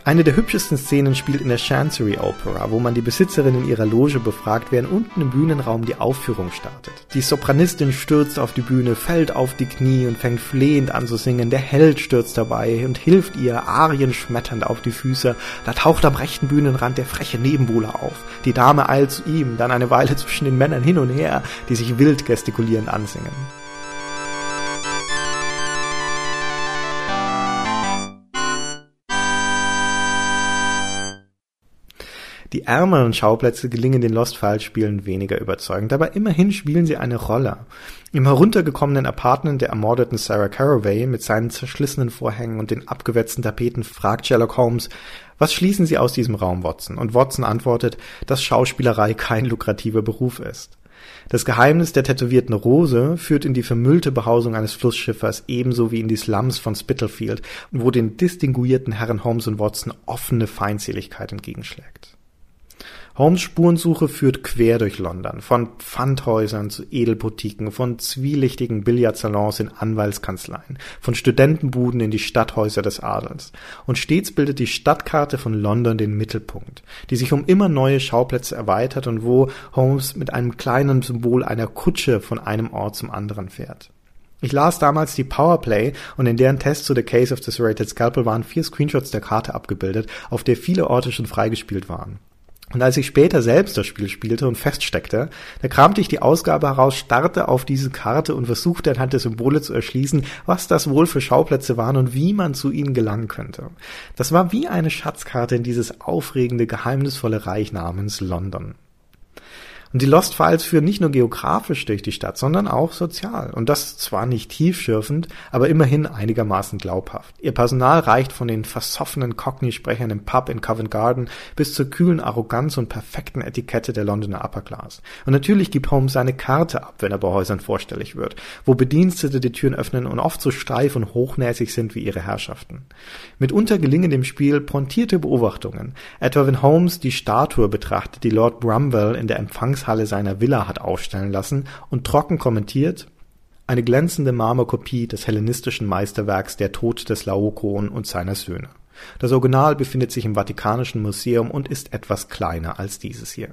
Eine der hübschesten Szenen spielt in der Chancery Opera, wo man die Besitzerin in ihrer Loge befragt, während unten im Bühnenraum die Aufführung startet. Die Sopranistin stürzt auf die Bühne, fällt auf die Knie und fängt flehend an zu singen. Der Held stürzt dabei und hilft ihr, Arien schmetternd auf die Füße. Da taucht am rechten Bühnenrand der freche Nebenbuhler auf. Die Dame eilt zu ihm, dann eine Weile zwischen den Männern hin und her, die sich wild gestikulierend ansingen. Die ärmeren Schauplätze gelingen den Lost Files Spielen weniger überzeugend, aber immerhin spielen sie eine Rolle. Im heruntergekommenen Apartment der ermordeten Sarah Caraway mit seinen zerschlissenen Vorhängen und den abgewetzten Tapeten fragt Sherlock Holmes, was schließen Sie aus diesem Raum, Watson? Und Watson antwortet, dass Schauspielerei kein lukrativer Beruf ist. Das Geheimnis der tätowierten Rose führt in die vermüllte Behausung eines Flussschiffers ebenso wie in die Slums von Spitalfield, wo den distinguierten Herren Holmes und Watson offene Feindseligkeit entgegenschlägt. Holmes Spurensuche führt quer durch London, von Pfandhäusern zu Edelboutiquen, von zwielichtigen Billardsalons in Anwaltskanzleien, von Studentenbuden in die Stadthäuser des Adels. Und stets bildet die Stadtkarte von London den Mittelpunkt, die sich um immer neue Schauplätze erweitert und wo Holmes mit einem kleinen Symbol einer Kutsche von einem Ort zum anderen fährt. Ich las damals die Powerplay und in deren Test zu The Case of the Serrated Scalpel waren vier Screenshots der Karte abgebildet, auf der viele Orte schon freigespielt waren. Und als ich später selbst das Spiel spielte und feststeckte, da kramte ich die Ausgabe heraus, starrte auf diese Karte und versuchte anhand der Symbole zu erschließen, was das wohl für Schauplätze waren und wie man zu ihnen gelangen könnte. Das war wie eine Schatzkarte in dieses aufregende, geheimnisvolle Reich namens London. Und die Lost Files führen nicht nur geografisch durch die Stadt, sondern auch sozial. Und das zwar nicht tiefschürfend, aber immerhin einigermaßen glaubhaft. Ihr Personal reicht von den versoffenen Cockney-Sprechern im Pub in Covent Garden bis zur kühlen Arroganz und perfekten Etikette der Londoner Upper Class. Und natürlich gibt Holmes seine Karte ab, wenn er bei Häusern vorstellig wird, wo Bedienstete die Türen öffnen und oft so steif und hochnäsig sind wie ihre Herrschaften. Mitunter gelingen dem Spiel pointierte Beobachtungen, etwa wenn Holmes die Statue betrachtet, die Lord Brumwell in der Empfangs Empfangshalle seiner Villa hat aufstellen lassen und trocken kommentiert, eine glänzende Marmorkopie des hellenistischen Meisterwerks Der Tod des Laokoon und seiner Söhne. Das Original befindet sich im Vatikanischen Museum und ist etwas kleiner als dieses hier.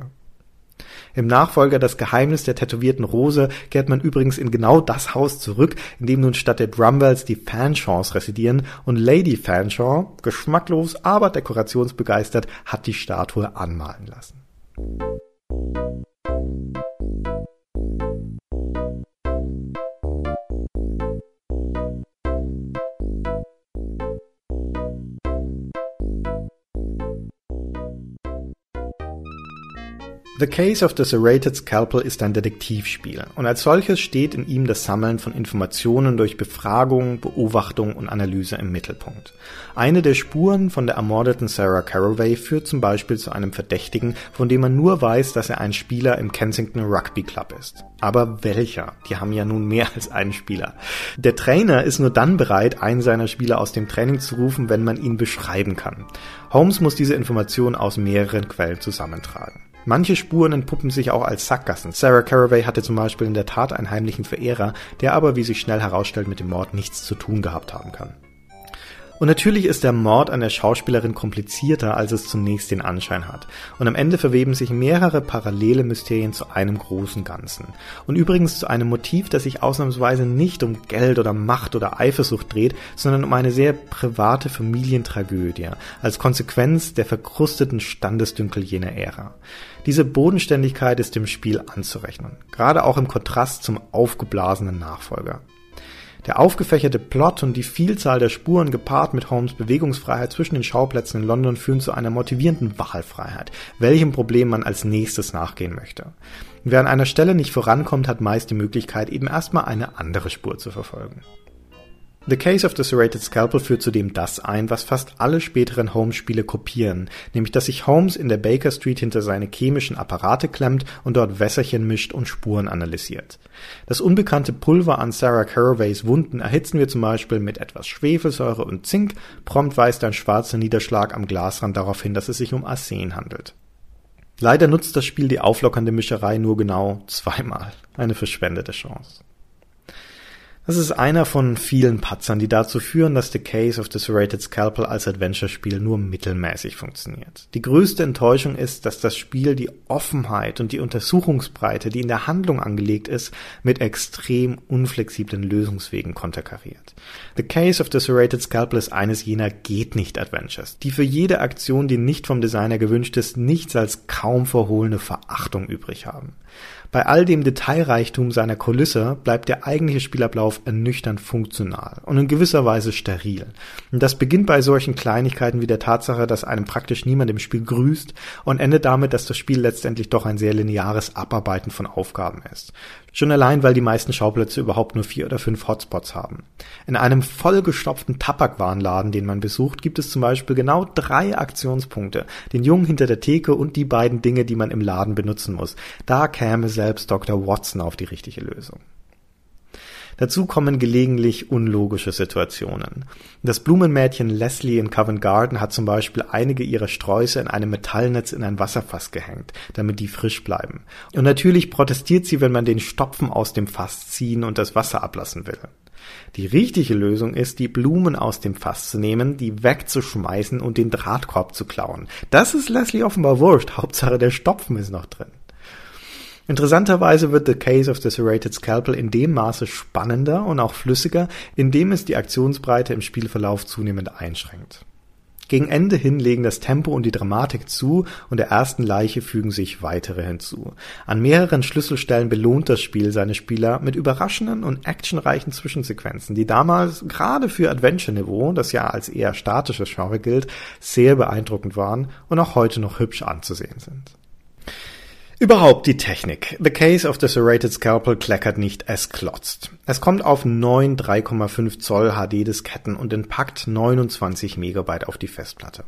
Im Nachfolger Das Geheimnis der tätowierten Rose kehrt man übrigens in genau das Haus zurück, in dem nun statt der Drumwells die Fanshaws residieren und Lady Fanshaw, geschmacklos, aber dekorationsbegeistert, hat die Statue anmalen lassen. The Case of the Serrated Scalpel ist ein Detektivspiel und als solches steht in ihm das Sammeln von Informationen durch Befragung, Beobachtung und Analyse im Mittelpunkt. Eine der Spuren von der ermordeten Sarah Caraway führt zum Beispiel zu einem Verdächtigen, von dem man nur weiß, dass er ein Spieler im Kensington Rugby Club ist. Aber welcher? Die haben ja nun mehr als einen Spieler. Der Trainer ist nur dann bereit, einen seiner Spieler aus dem Training zu rufen, wenn man ihn beschreiben kann. Holmes muss diese Informationen aus mehreren Quellen zusammentragen. Manche Spuren entpuppen sich auch als Sackgassen. Sarah Caraway hatte zum Beispiel in der Tat einen heimlichen Verehrer, der aber, wie sich schnell herausstellt, mit dem Mord nichts zu tun gehabt haben kann. Und natürlich ist der Mord an der Schauspielerin komplizierter, als es zunächst den Anschein hat. Und am Ende verweben sich mehrere parallele Mysterien zu einem großen Ganzen. Und übrigens zu einem Motiv, das sich ausnahmsweise nicht um Geld oder Macht oder Eifersucht dreht, sondern um eine sehr private Familientragödie, als Konsequenz der verkrusteten Standesdünkel jener Ära. Diese Bodenständigkeit ist dem Spiel anzurechnen, gerade auch im Kontrast zum aufgeblasenen Nachfolger. Der aufgefächerte Plot und die Vielzahl der Spuren gepaart mit Holmes Bewegungsfreiheit zwischen den Schauplätzen in London führen zu einer motivierenden Wahlfreiheit, welchem Problem man als nächstes nachgehen möchte. Wer an einer Stelle nicht vorankommt, hat meist die Möglichkeit, eben erstmal eine andere Spur zu verfolgen. The Case of the Serrated Scalpel führt zudem das ein, was fast alle späteren Holmes-Spiele kopieren, nämlich dass sich Holmes in der Baker Street hinter seine chemischen Apparate klemmt und dort Wässerchen mischt und Spuren analysiert. Das unbekannte Pulver an Sarah Caraways Wunden erhitzen wir zum Beispiel mit etwas Schwefelsäure und Zink, prompt weist ein schwarzer Niederschlag am Glasrand darauf hin, dass es sich um Arsen handelt. Leider nutzt das Spiel die auflockernde Mischerei nur genau zweimal. Eine verschwendete Chance. Das ist einer von vielen Patzern, die dazu führen, dass The Case of the Serrated Scalpel als Adventure-Spiel nur mittelmäßig funktioniert. Die größte Enttäuschung ist, dass das Spiel die Offenheit und die Untersuchungsbreite, die in der Handlung angelegt ist, mit extrem unflexiblen Lösungswegen konterkariert. The Case of the Serrated Scalpel ist eines jener Geht-nicht-Adventures, die für jede Aktion, die nicht vom Designer gewünscht ist, nichts als kaum verhohlene Verachtung übrig haben. Bei all dem Detailreichtum seiner Kulisse bleibt der eigentliche Spielablauf ernüchternd funktional und in gewisser Weise steril. Und das beginnt bei solchen Kleinigkeiten wie der Tatsache, dass einem praktisch niemand im Spiel grüßt und endet damit, dass das Spiel letztendlich doch ein sehr lineares Abarbeiten von Aufgaben ist. Schon allein, weil die meisten Schauplätze überhaupt nur vier oder fünf Hotspots haben. In einem vollgestopften Tabakwarenladen, den man besucht, gibt es zum Beispiel genau drei Aktionspunkte. Den Jungen hinter der Theke und die beiden Dinge, die man im Laden benutzen muss. Da käme selbst Dr. Watson auf die richtige Lösung. Dazu kommen gelegentlich unlogische Situationen. Das Blumenmädchen Leslie in Covent Garden hat zum Beispiel einige ihrer Sträuße in einem Metallnetz in ein Wasserfass gehängt, damit die frisch bleiben. Und natürlich protestiert sie, wenn man den Stopfen aus dem Fass ziehen und das Wasser ablassen will. Die richtige Lösung ist, die Blumen aus dem Fass zu nehmen, die wegzuschmeißen und den Drahtkorb zu klauen. Das ist Leslie offenbar wurscht. Hauptsache der Stopfen ist noch drin. Interessanterweise wird The Case of the Serrated Scalpel in dem Maße spannender und auch flüssiger, indem es die Aktionsbreite im Spielverlauf zunehmend einschränkt. Gegen Ende hin legen das Tempo und die Dramatik zu und der ersten Leiche fügen sich weitere hinzu. An mehreren Schlüsselstellen belohnt das Spiel seine Spieler mit überraschenden und actionreichen Zwischensequenzen, die damals gerade für Adventure-Niveau, das ja als eher statisches Genre gilt, sehr beeindruckend waren und auch heute noch hübsch anzusehen sind. Überhaupt die Technik. The Case of the Serrated Scalpel kleckert nicht, es klotzt. Es kommt auf neun 3,5 Zoll HD-Disketten und entpackt 29 Megabyte auf die Festplatte.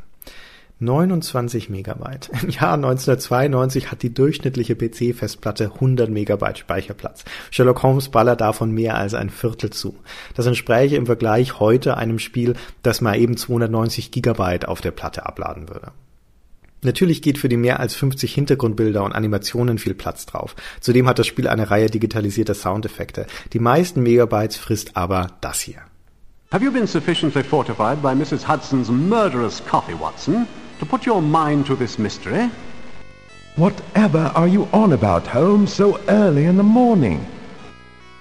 29 Megabyte. Im Jahr 1992 hat die durchschnittliche PC-Festplatte 100 Megabyte Speicherplatz. Sherlock Holmes ballert davon mehr als ein Viertel zu. Das entspräche im Vergleich heute einem Spiel, das mal eben 290 Gigabyte auf der Platte abladen würde. Natürlich geht für die mehr als 50 Hintergrundbilder und Animationen viel Platz drauf. Zudem hat das Spiel eine Reihe digitalisierter Soundeffekte. Die meisten Megabytes frisst aber das hier. Have you been sufficiently fortified by Mrs. Hudson's murderous coffee, Watson, to put your mind to this mystery? Whatever are you on about, Holmes, so early in the morning?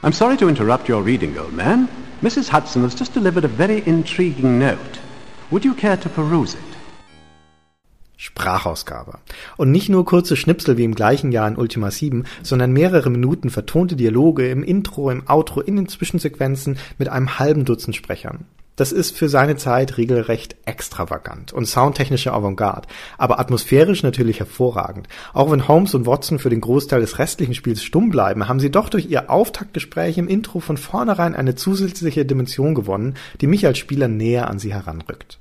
I'm sorry to interrupt your reading, old man. Mrs. Hudson has just delivered a very intriguing note. Would you care to peruse it? Sprachausgabe. Und nicht nur kurze Schnipsel wie im gleichen Jahr in Ultima 7, sondern mehrere Minuten vertonte Dialoge im Intro, im Outro, in den Zwischensequenzen mit einem halben Dutzend Sprechern. Das ist für seine Zeit regelrecht extravagant und soundtechnische Avantgarde, aber atmosphärisch natürlich hervorragend. Auch wenn Holmes und Watson für den Großteil des restlichen Spiels stumm bleiben, haben sie doch durch ihr Auftaktgespräch im Intro von vornherein eine zusätzliche Dimension gewonnen, die mich als Spieler näher an sie heranrückt.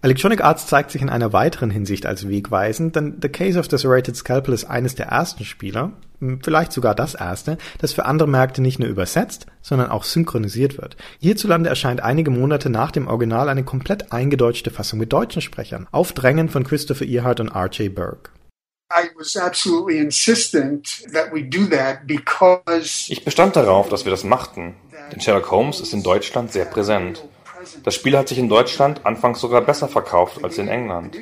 Electronic Arts zeigt sich in einer weiteren Hinsicht als wegweisend, denn The Case of the Serrated Scalpel ist eines der ersten Spieler, vielleicht sogar das erste, das für andere Märkte nicht nur übersetzt, sondern auch synchronisiert wird. Hierzulande erscheint einige Monate nach dem Original eine komplett eingedeutschte Fassung mit deutschen Sprechern, auf Drängen von Christopher Earhart und R.J. Burke. Ich bestand darauf, dass wir das machten, denn Sherlock Holmes ist in Deutschland sehr präsent. Das Spiel hat sich in Deutschland anfangs sogar besser verkauft als in England.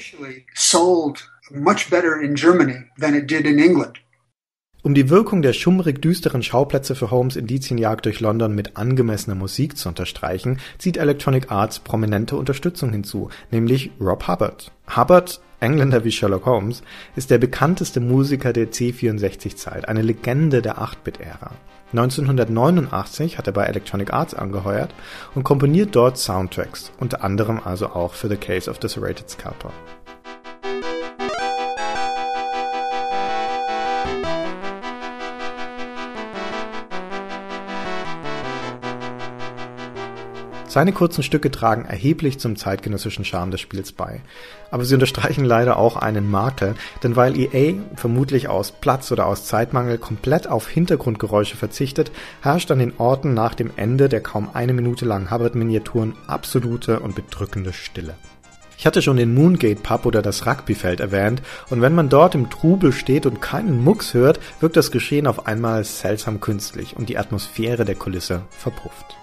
Um die Wirkung der schummrig düsteren Schauplätze für Holmes Indizienjagd durch London mit angemessener Musik zu unterstreichen, zieht Electronic Arts prominente Unterstützung hinzu, nämlich Rob Hubbard. Hubbard Engländer wie Sherlock Holmes, ist der bekannteste Musiker der C64-Zeit, eine Legende der 8-Bit-Ära. 1989 hat er bei Electronic Arts angeheuert und komponiert dort Soundtracks, unter anderem also auch für The Case of the Serrated Scalper. Seine kurzen Stücke tragen erheblich zum zeitgenössischen Charme des Spiels bei. Aber sie unterstreichen leider auch einen Makel, denn weil EA vermutlich aus Platz oder aus Zeitmangel komplett auf Hintergrundgeräusche verzichtet, herrscht an den Orten nach dem Ende der kaum eine Minute langen Hubbard-Miniaturen absolute und bedrückende Stille. Ich hatte schon den Moongate Pub oder das Rugbyfeld erwähnt, und wenn man dort im Trubel steht und keinen Mucks hört, wirkt das Geschehen auf einmal seltsam künstlich und die Atmosphäre der Kulisse verpufft.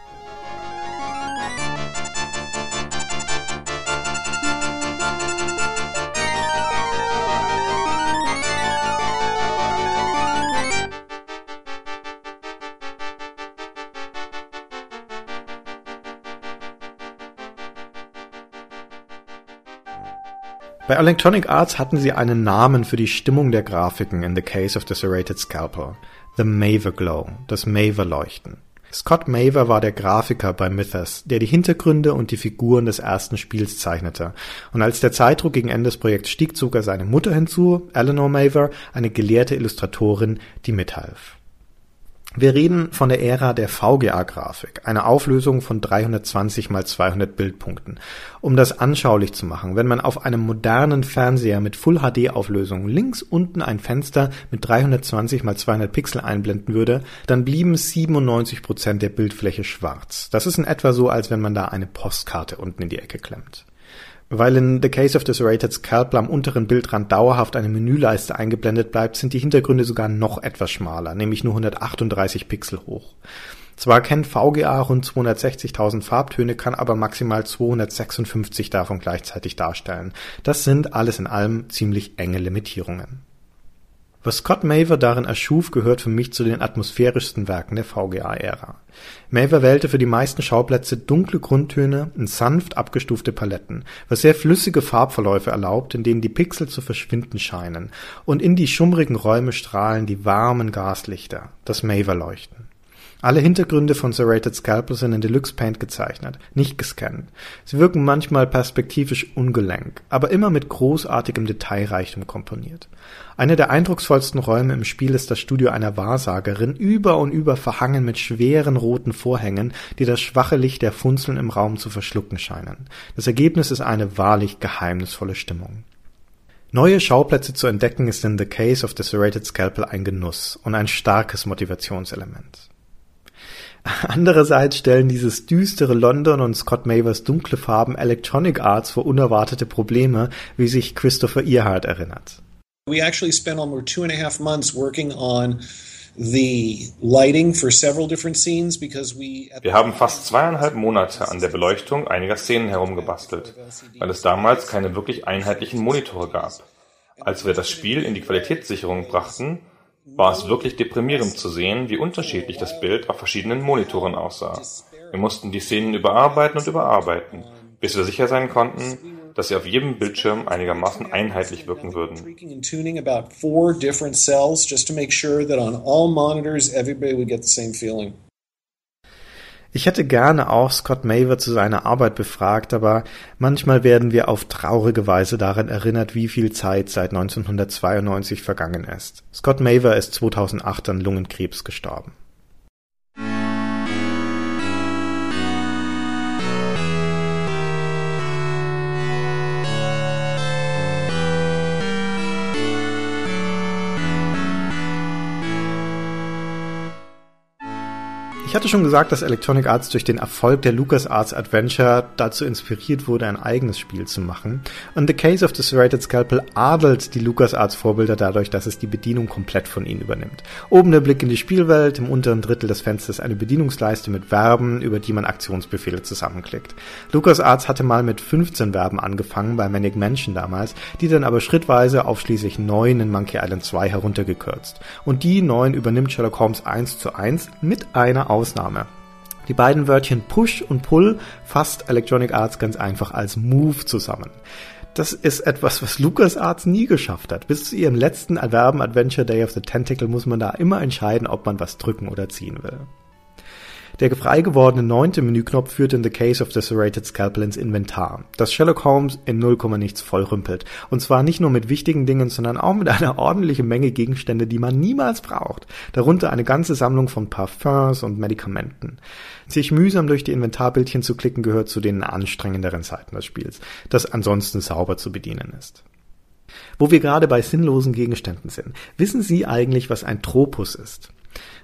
Bei Electronic Arts hatten sie einen Namen für die Stimmung der Grafiken in The Case of the Serrated Scalpel. The Maver Glow, das Maver-Leuchten. Scott Maver war der Grafiker bei Mythos, der die Hintergründe und die Figuren des ersten Spiels zeichnete. Und als der Zeitdruck gegen Ende des Projekts stieg, zog er seine Mutter hinzu, Eleanor Maver, eine gelehrte Illustratorin, die mithalf. Wir reden von der Ära der VGA-Grafik, einer Auflösung von 320 mal 200 Bildpunkten. Um das anschaulich zu machen, wenn man auf einem modernen Fernseher mit Full-HD-Auflösung links unten ein Fenster mit 320 mal 200 Pixel einblenden würde, dann blieben 97 Prozent der Bildfläche schwarz. Das ist in etwa so, als wenn man da eine Postkarte unten in die Ecke klemmt. Weil in The Case of the Serrated Scalpel am unteren Bildrand dauerhaft eine Menüleiste eingeblendet bleibt, sind die Hintergründe sogar noch etwas schmaler, nämlich nur 138 Pixel hoch. Zwar kennt VGA rund 260.000 Farbtöne, kann aber maximal 256 davon gleichzeitig darstellen. Das sind alles in allem ziemlich enge Limitierungen. Was Scott Maver darin erschuf, gehört für mich zu den atmosphärischsten Werken der VGA-Ära. Maver wählte für die meisten Schauplätze dunkle Grundtöne und sanft abgestufte Paletten, was sehr flüssige Farbverläufe erlaubt, in denen die Pixel zu verschwinden scheinen, und in die schummrigen Räume strahlen die warmen Gaslichter, das Maver-Leuchten. Alle Hintergründe von Serrated Scalpel sind in Deluxe Paint gezeichnet, nicht gescannt. Sie wirken manchmal perspektivisch ungelenk, aber immer mit großartigem Detailreichtum komponiert. Einer der eindrucksvollsten Räume im Spiel ist das Studio einer Wahrsagerin, über und über verhangen mit schweren roten Vorhängen, die das schwache Licht der Funzeln im Raum zu verschlucken scheinen. Das Ergebnis ist eine wahrlich geheimnisvolle Stimmung. Neue Schauplätze zu entdecken ist in The Case of the Serrated Scalpel ein Genuss und ein starkes Motivationselement. Andererseits stellen dieses düstere London und Scott Mavers dunkle Farben Electronic Arts vor unerwartete Probleme, wie sich Christopher Earhart erinnert. We actually spent almost two and a half months working on the lighting for several different scenes because we Wir haben fast zweieinhalb Monate an der Beleuchtung einiger Szenen herumgebastelt, weil es damals keine wirklich einheitlichen Monitore gab. Als wir das Spiel in die Qualitätssicherung brachten, war es wirklich deprimierend zu sehen, wie unterschiedlich das Bild auf verschiedenen Monitoren aussah. Wir mussten die Szenen überarbeiten und überarbeiten, bis wir sicher sein konnten, dass sie auf jedem Bildschirm einigermaßen einheitlich wirken würden. Ich hätte gerne auch Scott Maver zu seiner Arbeit befragt, aber manchmal werden wir auf traurige Weise daran erinnert, wie viel Zeit seit 1992 vergangen ist. Scott Maver ist 2008 an Lungenkrebs gestorben. Ich hatte schon gesagt, dass Electronic Arts durch den Erfolg der LucasArts Adventure dazu inspiriert wurde, ein eigenes Spiel zu machen. Und The Case of the Serrated Scalpel adelt die LucasArts Vorbilder dadurch, dass es die Bedienung komplett von ihnen übernimmt. Oben der Blick in die Spielwelt, im unteren Drittel des Fensters eine Bedienungsleiste mit Verben, über die man Aktionsbefehle zusammenklickt. LucasArts hatte mal mit 15 Verben angefangen, bei Manic Mansion damals, die dann aber schrittweise auf schließlich neun in Monkey Island 2 heruntergekürzt. Und die neun übernimmt Sherlock Holmes 1 zu 1 mit einer Ausnahme. Die beiden Wörtchen Push und Pull fasst Electronic Arts ganz einfach als Move zusammen. Das ist etwas, was LucasArts nie geschafft hat. Bis zu ihrem letzten Erwerben Adventure Day of the Tentacle muss man da immer entscheiden, ob man was drücken oder ziehen will. Der frei gewordene neunte Menüknopf führt in The Case of the Serrated Scalpel ins Inventar, das Sherlock Holmes in 0, nichts vollrümpelt. Und zwar nicht nur mit wichtigen Dingen, sondern auch mit einer ordentlichen Menge Gegenstände, die man niemals braucht. Darunter eine ganze Sammlung von Parfums und Medikamenten. Sich mühsam durch die Inventarbildchen zu klicken gehört zu den anstrengenderen Seiten des Spiels, das ansonsten sauber zu bedienen ist. Wo wir gerade bei sinnlosen Gegenständen sind, wissen Sie eigentlich, was ein Tropus ist?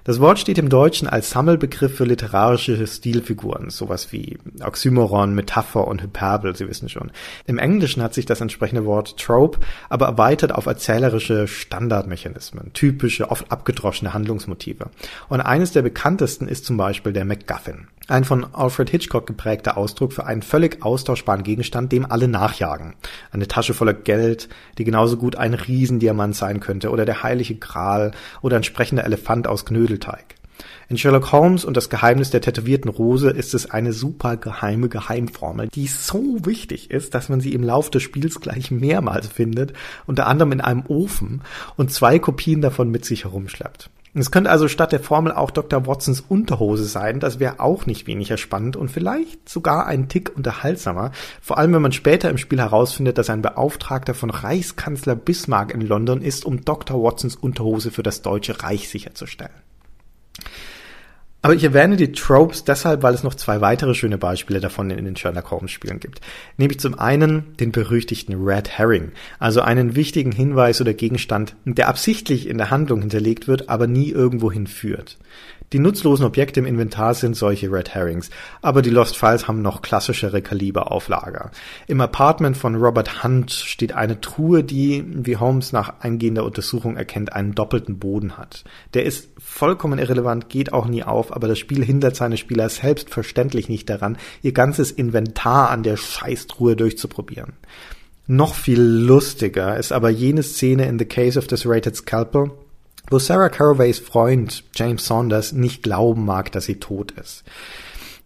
Das Wort steht im Deutschen als Sammelbegriff für literarische Stilfiguren, sowas wie Oxymoron, Metapher und Hyperbel, Sie wissen schon. Im Englischen hat sich das entsprechende Wort Trope aber erweitert auf erzählerische Standardmechanismen, typische, oft abgedroschene Handlungsmotive. Und eines der bekanntesten ist zum Beispiel der MacGuffin. Ein von Alfred Hitchcock geprägter Ausdruck für einen völlig austauschbaren Gegenstand, dem alle nachjagen. Eine Tasche voller Geld, die genauso gut ein Riesendiamant sein könnte, oder der heilige Gral, oder ein sprechender Elefant aus Knödelteig. In Sherlock Holmes und das Geheimnis der tätowierten Rose ist es eine super geheime Geheimformel, die so wichtig ist, dass man sie im Lauf des Spiels gleich mehrmals findet, unter anderem in einem Ofen und zwei Kopien davon mit sich herumschleppt. Es könnte also statt der Formel auch Dr. Watsons Unterhose sein, das wäre auch nicht weniger spannend und vielleicht sogar ein Tick unterhaltsamer, vor allem wenn man später im Spiel herausfindet, dass ein Beauftragter von Reichskanzler Bismarck in London ist, um Dr. Watsons Unterhose für das Deutsche Reich sicherzustellen. Aber ich erwähne die Tropes deshalb, weil es noch zwei weitere schöne Beispiele davon in den Sherlock Holmes Spielen gibt. Nämlich zum einen den berüchtigten Red Herring, also einen wichtigen Hinweis oder Gegenstand, der absichtlich in der Handlung hinterlegt wird, aber nie irgendwo hinführt. Die nutzlosen Objekte im Inventar sind solche Red Herrings, aber die Lost Files haben noch klassischere Kaliber auf Lager. Im Apartment von Robert Hunt steht eine Truhe, die, wie Holmes nach eingehender Untersuchung erkennt, einen doppelten Boden hat. Der ist vollkommen irrelevant, geht auch nie auf, aber das Spiel hindert seine Spieler selbstverständlich nicht daran, ihr ganzes Inventar an der Scheißtruhe durchzuprobieren. Noch viel lustiger ist aber jene Szene in The Case of the Serrated Scalpel, wo Sarah Caraways Freund James Saunders nicht glauben mag, dass sie tot ist.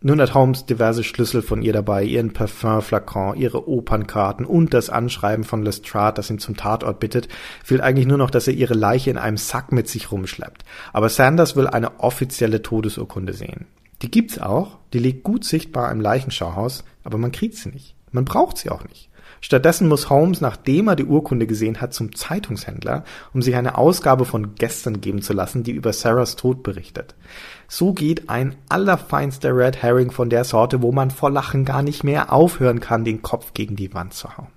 Nun hat Holmes diverse Schlüssel von ihr dabei, ihren Parfümflakon, ihre Opernkarten und das Anschreiben von Lestrade, das ihn zum Tatort bittet. Fehlt eigentlich nur noch, dass er ihre Leiche in einem Sack mit sich rumschleppt. Aber Sanders will eine offizielle Todesurkunde sehen. Die gibt's auch, die liegt gut sichtbar im Leichenschauhaus, aber man kriegt sie nicht. Man braucht sie auch nicht. Stattdessen muss Holmes, nachdem er die Urkunde gesehen hat, zum Zeitungshändler, um sich eine Ausgabe von gestern geben zu lassen, die über Sarahs Tod berichtet. So geht ein allerfeinster Red Herring von der Sorte, wo man vor Lachen gar nicht mehr aufhören kann, den Kopf gegen die Wand zu hauen.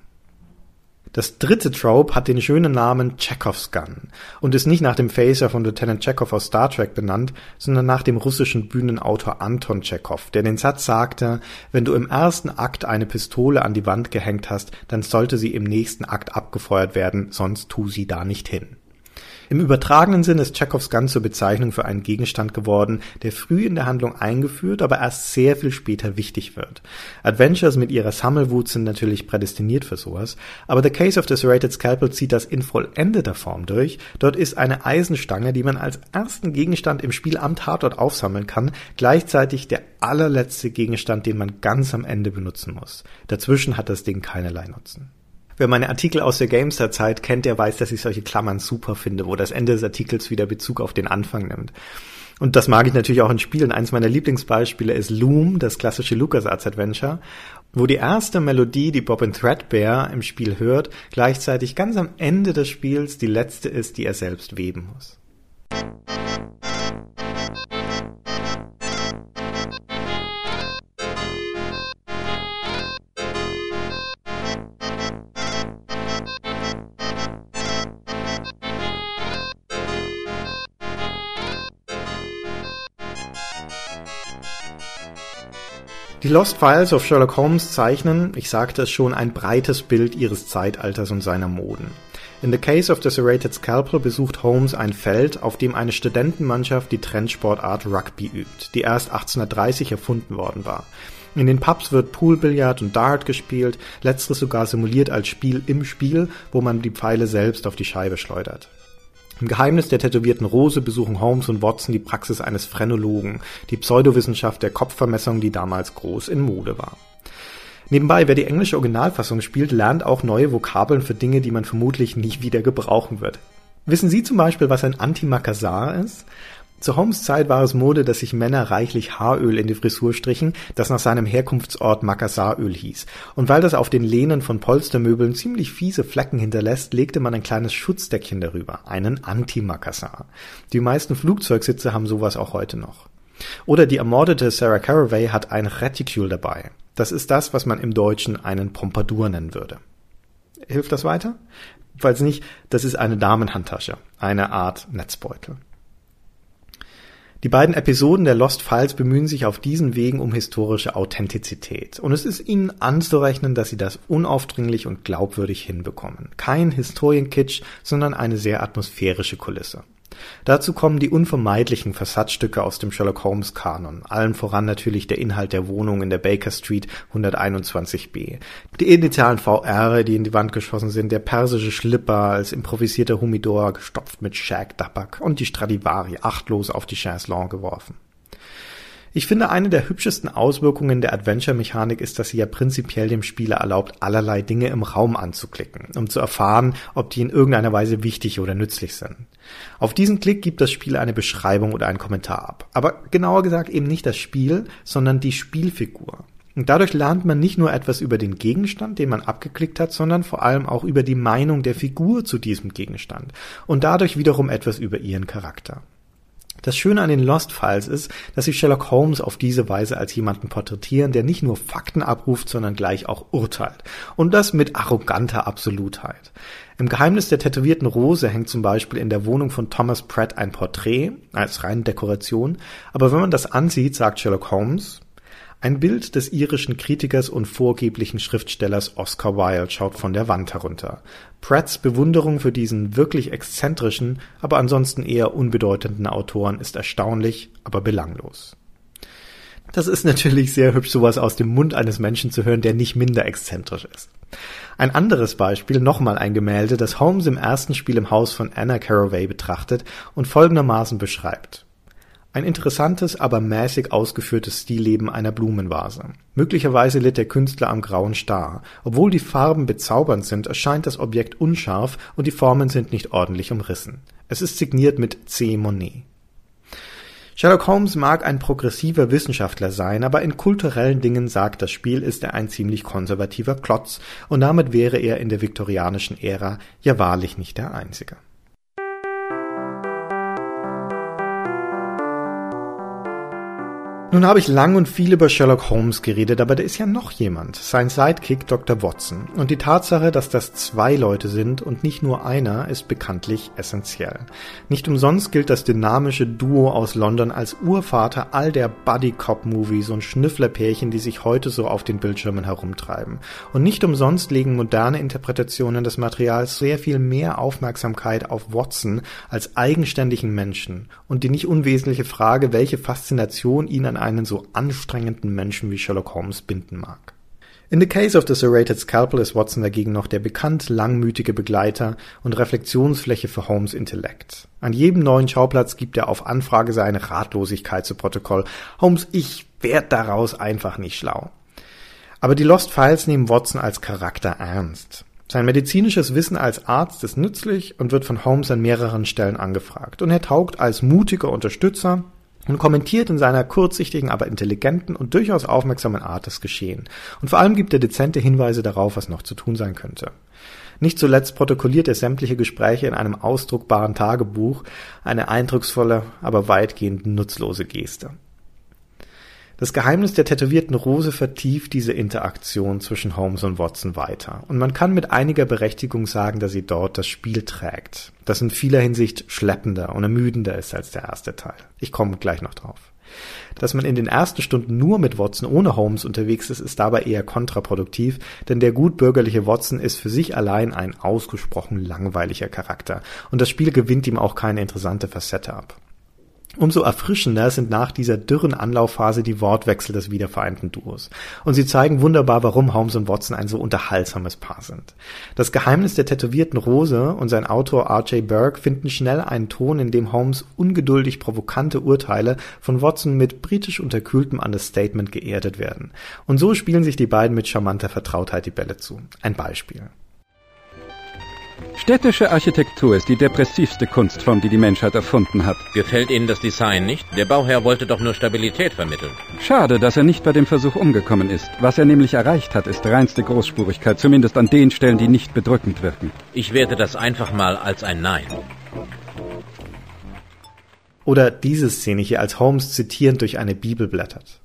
Das dritte Trope hat den schönen Namen Chekhovs Gun und ist nicht nach dem Phaser von Lieutenant Chekhov aus Star Trek benannt, sondern nach dem russischen Bühnenautor Anton Chekhov, der den Satz sagte, wenn du im ersten Akt eine Pistole an die Wand gehängt hast, dann sollte sie im nächsten Akt abgefeuert werden, sonst tu sie da nicht hin. Im übertragenen Sinn ist Tschechows Gun zur Bezeichnung für einen Gegenstand geworden, der früh in der Handlung eingeführt, aber erst sehr viel später wichtig wird. Adventures mit ihrer Sammelwut sind natürlich prädestiniert für sowas, aber The Case of the Serrated Scalpel zieht das in vollendeter Form durch. Dort ist eine Eisenstange, die man als ersten Gegenstand im Spiel am Tatort aufsammeln kann, gleichzeitig der allerletzte Gegenstand, den man ganz am Ende benutzen muss. Dazwischen hat das Ding keinerlei Nutzen. Wer meine Artikel aus der Gamestar-Zeit kennt, der weiß, dass ich solche Klammern super finde, wo das Ende des Artikels wieder Bezug auf den Anfang nimmt. Und das mag ich natürlich auch in Spielen. Eins meiner Lieblingsbeispiele ist Loom, das klassische LucasArts Adventure, wo die erste Melodie, die Bob Threadbare im Spiel hört, gleichzeitig ganz am Ende des Spiels die letzte ist, die er selbst weben muss. Die Lost Files of Sherlock Holmes zeichnen, ich sagte es schon, ein breites Bild ihres Zeitalters und seiner Moden. In The Case of the Serrated Scalpel besucht Holmes ein Feld, auf dem eine Studentenmannschaft die Trendsportart Rugby übt, die erst 1830 erfunden worden war. In den Pubs wird Poolbillard und Dart gespielt, letzteres sogar simuliert als Spiel im Spiel, wo man die Pfeile selbst auf die Scheibe schleudert. Im Geheimnis der tätowierten Rose besuchen Holmes und Watson die Praxis eines Phrenologen, die Pseudowissenschaft der Kopfvermessung, die damals groß in Mode war. Nebenbei, wer die englische Originalfassung spielt, lernt auch neue Vokabeln für Dinge, die man vermutlich nie wieder gebrauchen wird. Wissen Sie zum Beispiel, was ein Antimacassar ist? Zu Holmes Zeit war es Mode, dass sich Männer reichlich Haaröl in die Frisur strichen, das nach seinem Herkunftsort Makassaröl hieß. Und weil das auf den Lehnen von Polstermöbeln ziemlich fiese Flecken hinterlässt, legte man ein kleines Schutzdeckchen darüber, einen Anti-Makassar. Die meisten Flugzeugsitze haben sowas auch heute noch. Oder die ermordete Sarah Caraway hat ein Reticule dabei. Das ist das, was man im Deutschen einen Pompadour nennen würde. Hilft das weiter? Falls nicht, das ist eine Damenhandtasche, eine Art Netzbeutel. Die beiden Episoden der Lost Files bemühen sich auf diesen Wegen um historische Authentizität. Und es ist ihnen anzurechnen, dass sie das unaufdringlich und glaubwürdig hinbekommen. Kein Historienkitsch, sondern eine sehr atmosphärische Kulisse. Dazu kommen die unvermeidlichen Versatzstücke aus dem Sherlock Holmes Kanon, allen voran natürlich der Inhalt der Wohnung in der Baker Street 121b, die initialen VR, die in die Wand geschossen sind, der persische Schlipper als improvisierter Humidor gestopft mit Shag Dabak und die Stradivari achtlos auf die Chaiselong geworfen. Ich finde, eine der hübschesten Auswirkungen der Adventure-Mechanik ist, dass sie ja prinzipiell dem Spieler erlaubt, allerlei Dinge im Raum anzuklicken, um zu erfahren, ob die in irgendeiner Weise wichtig oder nützlich sind. Auf diesen Klick gibt das Spiel eine Beschreibung oder einen Kommentar ab. Aber genauer gesagt eben nicht das Spiel, sondern die Spielfigur. Und dadurch lernt man nicht nur etwas über den Gegenstand, den man abgeklickt hat, sondern vor allem auch über die Meinung der Figur zu diesem Gegenstand und dadurch wiederum etwas über ihren Charakter. Das Schöne an den Lost Files ist, dass sie Sherlock Holmes auf diese Weise als jemanden porträtieren, der nicht nur Fakten abruft, sondern gleich auch urteilt. Und das mit arroganter Absolutheit. Im Geheimnis der tätowierten Rose hängt zum Beispiel in der Wohnung von Thomas Pratt ein Porträt als reine Dekoration, aber wenn man das ansieht, sagt Sherlock Holmes, ein Bild des irischen Kritikers und vorgeblichen Schriftstellers Oscar Wilde schaut von der Wand herunter. Pratts Bewunderung für diesen wirklich exzentrischen, aber ansonsten eher unbedeutenden Autoren ist erstaunlich, aber belanglos. Das ist natürlich sehr hübsch, sowas aus dem Mund eines Menschen zu hören, der nicht minder exzentrisch ist. Ein anderes Beispiel, nochmal ein Gemälde, das Holmes im ersten Spiel im Haus von Anna Caraway betrachtet und folgendermaßen beschreibt. Ein interessantes, aber mäßig ausgeführtes Stillleben einer Blumenvase. Möglicherweise litt der Künstler am grauen Star. Obwohl die Farben bezaubernd sind, erscheint das Objekt unscharf und die Formen sind nicht ordentlich umrissen. Es ist signiert mit C. Monet. Sherlock Holmes mag ein progressiver Wissenschaftler sein, aber in kulturellen Dingen sagt das Spiel, ist er ein ziemlich konservativer Klotz, und damit wäre er in der viktorianischen Ära ja wahrlich nicht der Einzige. Nun habe ich lang und viel über Sherlock Holmes geredet, aber da ist ja noch jemand, sein Sidekick Dr. Watson. Und die Tatsache, dass das zwei Leute sind und nicht nur einer, ist bekanntlich essentiell. Nicht umsonst gilt das dynamische Duo aus London als Urvater all der Buddy-Cop-Movies und Schnüfflerpärchen, die sich heute so auf den Bildschirmen herumtreiben. Und nicht umsonst legen moderne Interpretationen des Materials sehr viel mehr Aufmerksamkeit auf Watson als eigenständigen Menschen und die nicht unwesentliche Frage, welche Faszination ihn an einen so anstrengenden Menschen wie Sherlock Holmes binden mag. In The Case of the Serrated Scalpel ist Watson dagegen noch der bekannt langmütige Begleiter und Reflexionsfläche für Holmes Intellekt. An jedem neuen Schauplatz gibt er auf Anfrage seine Ratlosigkeit zu Protokoll. Holmes, ich werd daraus einfach nicht schlau. Aber die Lost Files nehmen Watson als Charakter ernst. Sein medizinisches Wissen als Arzt ist nützlich und wird von Holmes an mehreren Stellen angefragt. Und er taugt als mutiger Unterstützer, und kommentiert in seiner kurzsichtigen, aber intelligenten und durchaus aufmerksamen Art das Geschehen. Und vor allem gibt er dezente Hinweise darauf, was noch zu tun sein könnte. Nicht zuletzt protokolliert er sämtliche Gespräche in einem ausdruckbaren Tagebuch, eine eindrucksvolle, aber weitgehend nutzlose Geste. Das Geheimnis der tätowierten Rose vertieft diese Interaktion zwischen Holmes und Watson weiter. Und man kann mit einiger Berechtigung sagen, dass sie dort das Spiel trägt. Das in vieler Hinsicht schleppender und ermüdender ist als der erste Teil. Ich komme gleich noch drauf. Dass man in den ersten Stunden nur mit Watson ohne Holmes unterwegs ist, ist dabei eher kontraproduktiv, denn der gutbürgerliche Watson ist für sich allein ein ausgesprochen langweiliger Charakter und das Spiel gewinnt ihm auch keine interessante Facette ab. Umso erfrischender sind nach dieser dürren Anlaufphase die Wortwechsel des wiedervereinten Duos. Und sie zeigen wunderbar, warum Holmes und Watson ein so unterhaltsames Paar sind. Das Geheimnis der tätowierten Rose und sein Autor R.J. Burke finden schnell einen Ton, in dem Holmes ungeduldig provokante Urteile von Watson mit britisch unterkühltem Understatement geerdet werden. Und so spielen sich die beiden mit charmanter Vertrautheit die Bälle zu. Ein Beispiel. Städtische Architektur ist die depressivste Kunstform, die die Menschheit erfunden hat. Gefällt Ihnen das Design nicht? Der Bauherr wollte doch nur Stabilität vermitteln. Schade, dass er nicht bei dem Versuch umgekommen ist. Was er nämlich erreicht hat, ist reinste Großspurigkeit, zumindest an den Stellen, die nicht bedrückend wirken. Ich werte das einfach mal als ein Nein. Oder diese Szene hier, als Holmes zitierend durch eine Bibel blättert.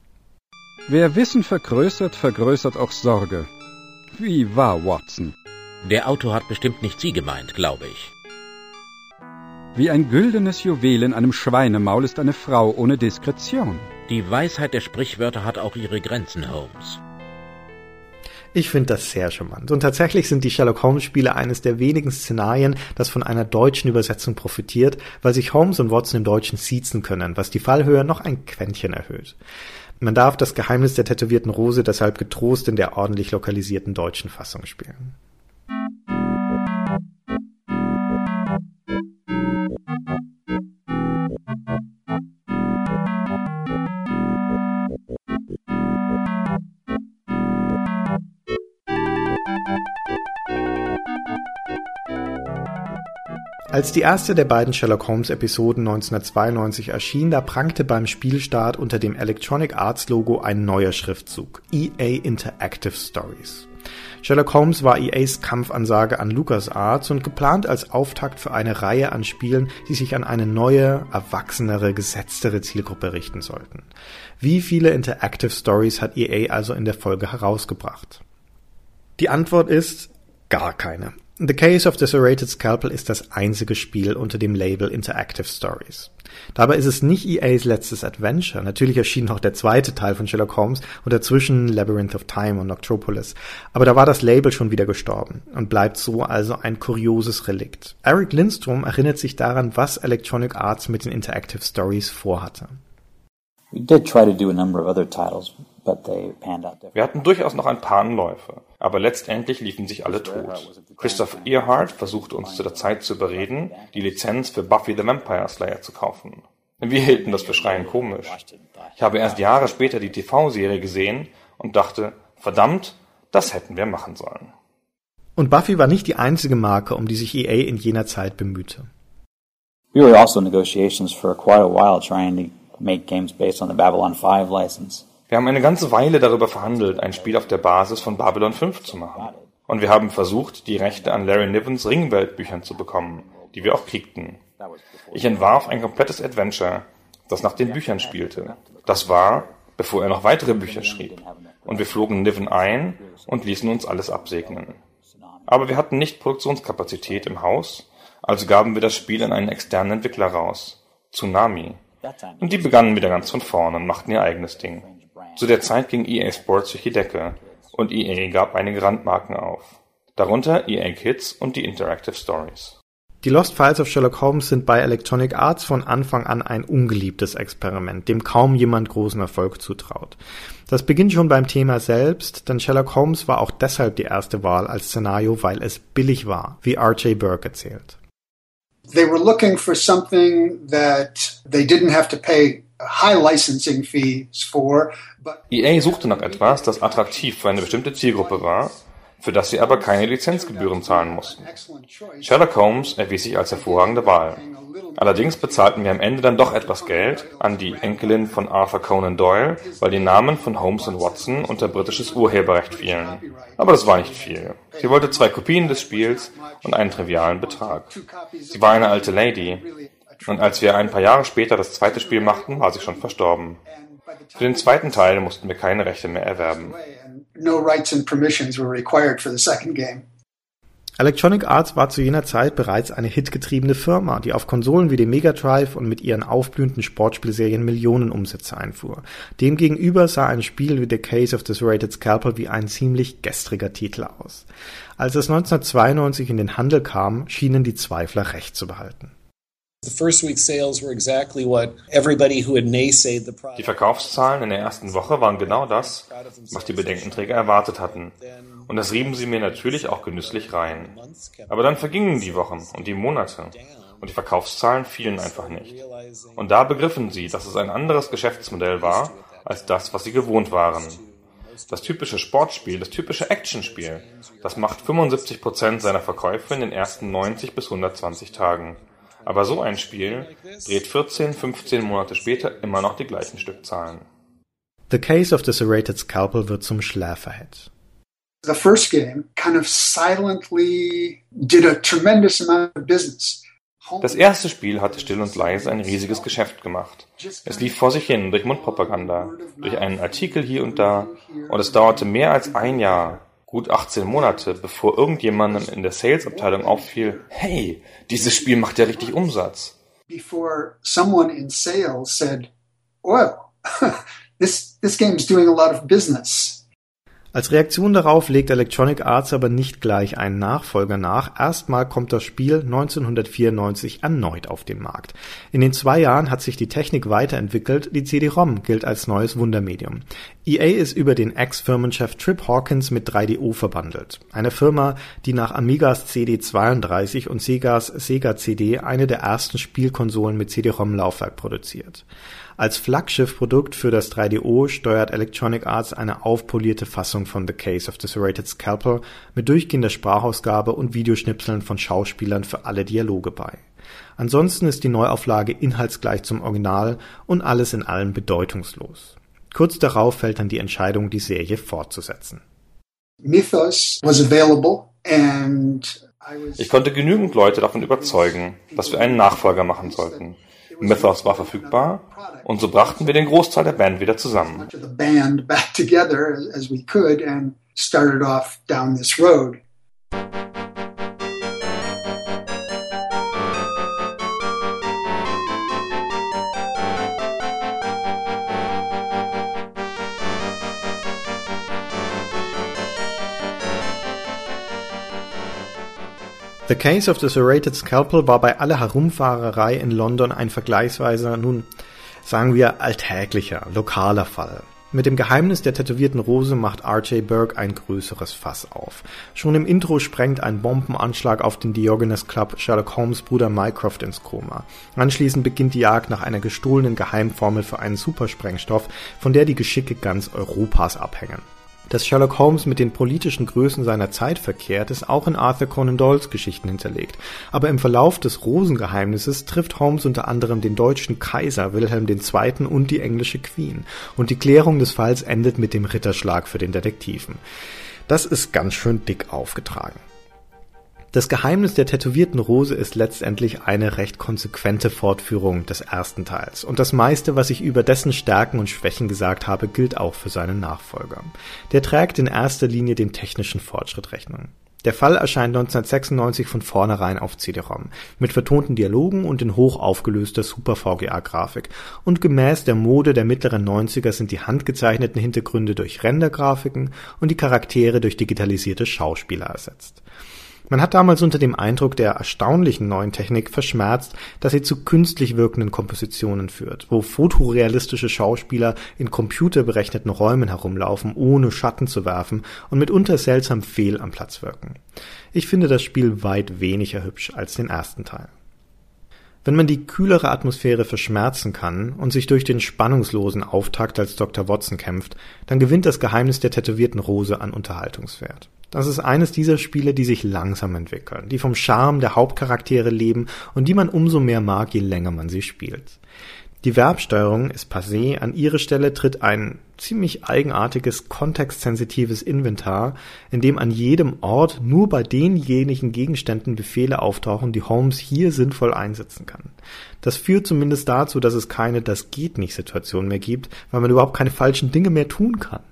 Wer Wissen vergrößert, vergrößert auch Sorge. Wie war Watson? Der Autor hat bestimmt nicht Sie gemeint, glaube ich. Wie ein güldenes Juwel in einem Schweinemaul ist eine Frau ohne Diskretion. Die Weisheit der Sprichwörter hat auch ihre Grenzen, Holmes. Ich finde das sehr charmant. Und tatsächlich sind die Sherlock Holmes Spiele eines der wenigen Szenarien, das von einer deutschen Übersetzung profitiert, weil sich Holmes und Watson im Deutschen siezen können, was die Fallhöhe noch ein Quäntchen erhöht. Man darf das Geheimnis der tätowierten Rose deshalb getrost in der ordentlich lokalisierten deutschen Fassung spielen. Als die erste der beiden Sherlock Holmes Episoden 1992 erschien, da prangte beim Spielstart unter dem Electronic Arts Logo ein neuer Schriftzug EA Interactive Stories. Sherlock Holmes war EAs Kampfansage an LucasArts und geplant als Auftakt für eine Reihe an Spielen, die sich an eine neue, erwachsenere, gesetztere Zielgruppe richten sollten. Wie viele Interactive Stories hat EA also in der Folge herausgebracht? Die Antwort ist gar keine. The Case of the Serrated Scalpel ist das einzige Spiel unter dem Label Interactive Stories. Dabei ist es nicht EAs letztes Adventure. Natürlich erschien noch der zweite Teil von Sherlock Holmes und dazwischen Labyrinth of Time und Noctropolis. Aber da war das Label schon wieder gestorben und bleibt so also ein kurioses Relikt. Eric Lindstrom erinnert sich daran, was Electronic Arts mit den Interactive Stories vorhatte. We did try to do a number of other titles, wir hatten durchaus noch ein paar Anläufe, aber letztendlich liefen sich alle tot. Christoph Earhart versuchte uns zu der Zeit zu überreden, die Lizenz für Buffy the Vampire Slayer zu kaufen. Wir hielten das für schreien komisch. Ich habe erst Jahre später die TV-Serie gesehen und dachte, verdammt, das hätten wir machen sollen. Und Buffy war nicht die einzige Marke, um die sich EA in jener Zeit bemühte. We were also in negotiations for quite a while trying to make games based on the Babylon 5 license. Wir haben eine ganze Weile darüber verhandelt, ein Spiel auf der Basis von Babylon 5 zu machen. Und wir haben versucht, die Rechte an Larry Nivens Ringwelt-Büchern zu bekommen, die wir auch kriegten. Ich entwarf ein komplettes Adventure, das nach den Büchern spielte. Das war, bevor er noch weitere Bücher schrieb. Und wir flogen Niven ein und ließen uns alles absegnen. Aber wir hatten nicht Produktionskapazität im Haus, also gaben wir das Spiel an einen externen Entwickler raus, Tsunami. Und die begannen wieder ganz von vorne und machten ihr eigenes Ding. Zu der Zeit ging EA Sports durch die Decke und EA gab einige Randmarken auf. Darunter EA Kids und die Interactive Stories. Die Lost Files of Sherlock Holmes sind bei Electronic Arts von Anfang an ein ungeliebtes Experiment, dem kaum jemand großen Erfolg zutraut. Das beginnt schon beim Thema selbst, denn Sherlock Holmes war auch deshalb die erste Wahl als Szenario, weil es billig war, wie R.J. Burke erzählt. They were looking for something that they didn't have to pay high licensing fees for, but EA suchte nach etwas, das attraktiv für eine bestimmte Zielgruppe war, für das sie aber keine Lizenzgebühren zahlen mussten. Sherlock Holmes erwies sich als hervorragende Wahl. Allerdings bezahlten wir am Ende dann doch etwas Geld an die Enkelin von Arthur Conan Doyle, weil die Namen von Holmes und Watson unter britisches Urheberrecht fielen. Aber das war nicht viel. Sie wollte zwei Kopien des Spiels und einen trivialen Betrag. Sie war eine alte Lady, und als wir ein paar Jahre später das zweite Spiel machten, war sie schon verstorben. Für den zweiten Teil mussten wir keine Rechte mehr erwerben. no rights and permissions were required for the second game. Electronic Arts war zu jener Zeit bereits eine hitgetriebene Firma, die auf Konsolen wie dem Mega Drive und mit ihren aufblühenden Sportspielserien Millionen Umsätze einfuhr. Demgegenüber sah ein Spiel wie The Case of the Serrated Scalpel wie ein ziemlich gestriger Titel aus. Als es 1992 in den Handel kam, schienen die Zweifler recht zu behalten. Die. Verkaufszahlen in der ersten Woche waren genau das, was die Bedenkenträger erwartet hatten. Und das rieben sie mir natürlich auch genüsslich rein. Aber dann vergingen die Wochen und die Monate. Und die Verkaufszahlen fielen einfach nicht. Und da begriffen sie, dass es ein anderes Geschäftsmodell war, als das, was sie gewohnt waren. Das typische Sportspiel, das typische Actionspiel, das macht 75% seiner Verkäufe in den ersten 90 bis 120 Tagen. Aber so ein Spiel dreht 14, 15 Monate später immer noch die gleichen Stückzahlen. The Case of the Serrated Scalpel wird zum Schläferhit. The first game kind of silently did a tremendous amount of business. Das erste Spiel hatte still und leise ein riesiges Geschäft gemacht. Es lief vor sich hin durch Mundpropaganda, durch einen Artikel hier und da, und es dauerte mehr als ein Jahr, gut 18 Monate, bevor irgendjemandem in der Sales-Abteilung auffiel, hey, dieses Spiel macht ja richtig Umsatz. Before someone in sales said, "Well, this this game's doing a lot of business." Als Reaktion darauf legt Electronic Arts aber nicht gleich einen Nachfolger nach. Erstmal kommt das Spiel 1994 erneut auf den Markt. In den zwei Jahren hat sich die Technik weiterentwickelt, die CD-ROM gilt als neues Wundermedium. EA ist über den Ex-Firmenchef Trip Hawkins mit 3DO verbandelt. Eine Firma, die nach Amigas CD32 und Segas Sega CD eine der ersten Spielkonsolen mit CD-ROM-Laufwerk produziert. Als Flaggschiffprodukt für das 3DO steuert Electronic Arts eine aufpolierte Fassung von The Case of the Serrated Scalpel mit durchgehender Sprachausgabe und Videoschnipseln von Schauspielern für alle Dialoge bei. Ansonsten ist die Neuauflage inhaltsgleich zum Original und alles in allem bedeutungslos. Kurz darauf fällt dann die Entscheidung, die Serie fortzusetzen. Mythos was available, and I was Ich konnte genügend Leute davon überzeugen, dass wir einen Nachfolger machen sollten. Mythos war verfügbar und so brachten wir den Großteil der Band wieder zusammen. The Case of the Serrated Scalpel war bei aller Herumfahrerei in London ein vergleichsweise, nun sagen wir, alltäglicher, lokaler Fall. Mit dem Geheimnis der tätowierten Rose macht R.J. Burke ein größeres Fass auf. Schon im Intro sprengt ein Bombenanschlag auf den Diogenes Club Sherlock Holmes Bruder Mycroft ins Koma. Anschließend beginnt die Jagd nach einer gestohlenen Geheimformel für einen Supersprengstoff, von der die Geschicke ganz Europas abhängen. Dass Sherlock Holmes mit den politischen Größen seiner Zeit verkehrt, ist auch in Arthur Conan Doyles Geschichten hinterlegt. Aber im Verlauf des Rosengeheimnisses trifft Holmes unter anderem den deutschen Kaiser Wilhelm II. und die englische Queen. Und die Klärung des Falls endet mit dem Ritterschlag für den Detektiven. Das ist ganz schön dick aufgetragen. Das Geheimnis der tätowierten Rose ist letztendlich eine recht konsequente Fortführung des ersten Teils. Und das meiste, was ich über dessen Stärken und Schwächen gesagt habe, gilt auch für seinen Nachfolger. Der trägt in erster Linie dem technischen Fortschritt Rechnung. Der Fall erscheint 1996 von vornherein auf CD-ROM, mit vertonten Dialogen und in hoch aufgelöster Super-VGA-Grafik. Und gemäß der Mode der mittleren 90er sind die handgezeichneten Hintergründe durch Rendergrafiken und die Charaktere durch digitalisierte Schauspieler ersetzt. Man hat damals unter dem Eindruck der erstaunlichen neuen Technik verschmerzt, dass sie zu künstlich wirkenden Kompositionen führt, wo fotorealistische Schauspieler in computerberechneten Räumen herumlaufen, ohne Schatten zu werfen und mitunter seltsam fehl am Platz wirken. Ich finde das Spiel weit weniger hübsch als den ersten Teil. Wenn man die kühlere Atmosphäre verschmerzen kann und sich durch den spannungslosen Auftakt als Dr. Watson kämpft, dann gewinnt das Geheimnis der tätowierten Rose an Unterhaltungswert. Das ist eines dieser Spiele, die sich langsam entwickeln, die vom Charme der Hauptcharaktere leben und die man umso mehr mag, je länger man sie spielt. Die Verbsteuerung ist passé, an ihre Stelle tritt ein ziemlich eigenartiges, kontextsensitives Inventar, in dem an jedem Ort nur bei denjenigen Gegenständen Befehle auftauchen, die Holmes hier sinnvoll einsetzen kann. Das führt zumindest dazu, dass es keine Das geht nicht Situation mehr gibt, weil man überhaupt keine falschen Dinge mehr tun kann.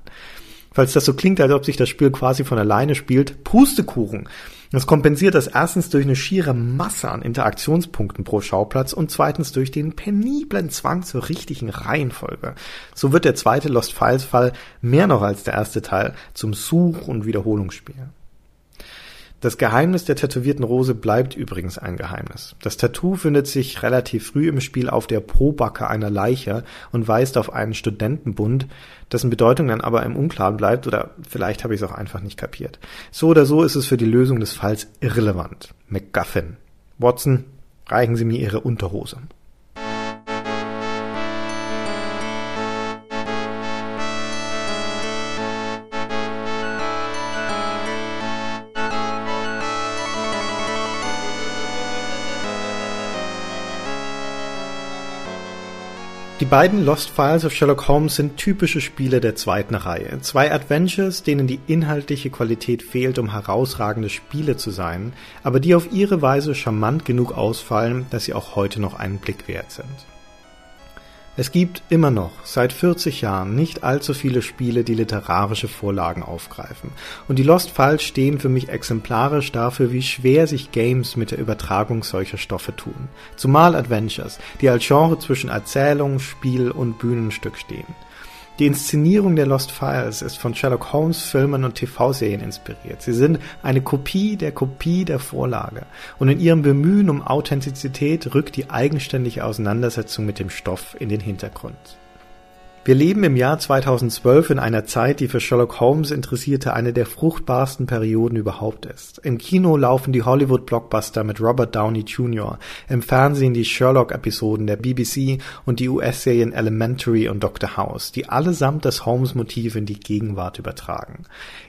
Falls das so klingt, als ob sich das Spiel quasi von alleine spielt, Pustekuchen. Das kompensiert das erstens durch eine schiere Masse an Interaktionspunkten pro Schauplatz und zweitens durch den peniblen Zwang zur richtigen Reihenfolge. So wird der zweite Lost Files Fall mehr noch als der erste Teil zum Such- und Wiederholungsspiel. Das Geheimnis der tätowierten Rose bleibt übrigens ein Geheimnis. Das Tattoo findet sich relativ früh im Spiel auf der Probacke einer Leiche und weist auf einen Studentenbund, dessen Bedeutung dann aber im Unklaren bleibt oder vielleicht habe ich es auch einfach nicht kapiert. So oder so ist es für die Lösung des Falls irrelevant. MacGuffin. Watson, reichen Sie mir Ihre Unterhose. Die beiden Lost Files of Sherlock Holmes sind typische Spiele der zweiten Reihe. Zwei Adventures, denen die inhaltliche Qualität fehlt, um herausragende Spiele zu sein, aber die auf ihre Weise charmant genug ausfallen, dass sie auch heute noch einen Blick wert sind. Es gibt immer noch seit 40 Jahren nicht allzu viele Spiele, die literarische Vorlagen aufgreifen. Und die Lost Files stehen für mich exemplarisch dafür, wie schwer sich Games mit der Übertragung solcher Stoffe tun. Zumal Adventures, die als Genre zwischen Erzählung, Spiel und Bühnenstück stehen. Die Inszenierung der Lost Files ist von Sherlock Holmes Filmen und TV-Serien inspiriert. Sie sind eine Kopie der Kopie der Vorlage. Und in ihrem Bemühen um Authentizität rückt die eigenständige Auseinandersetzung mit dem Stoff in den Hintergrund. Wir leben im Jahr 2012 in einer Zeit, die für Sherlock Holmes Interessierte eine der fruchtbarsten Perioden überhaupt ist. Im Kino laufen die Hollywood-Blockbuster mit Robert Downey Jr., im Fernsehen die Sherlock-Episoden der BBC und die US-Serien Elementary und Dr. House, die allesamt das Holmes-Motiv in die Gegenwart übertragen.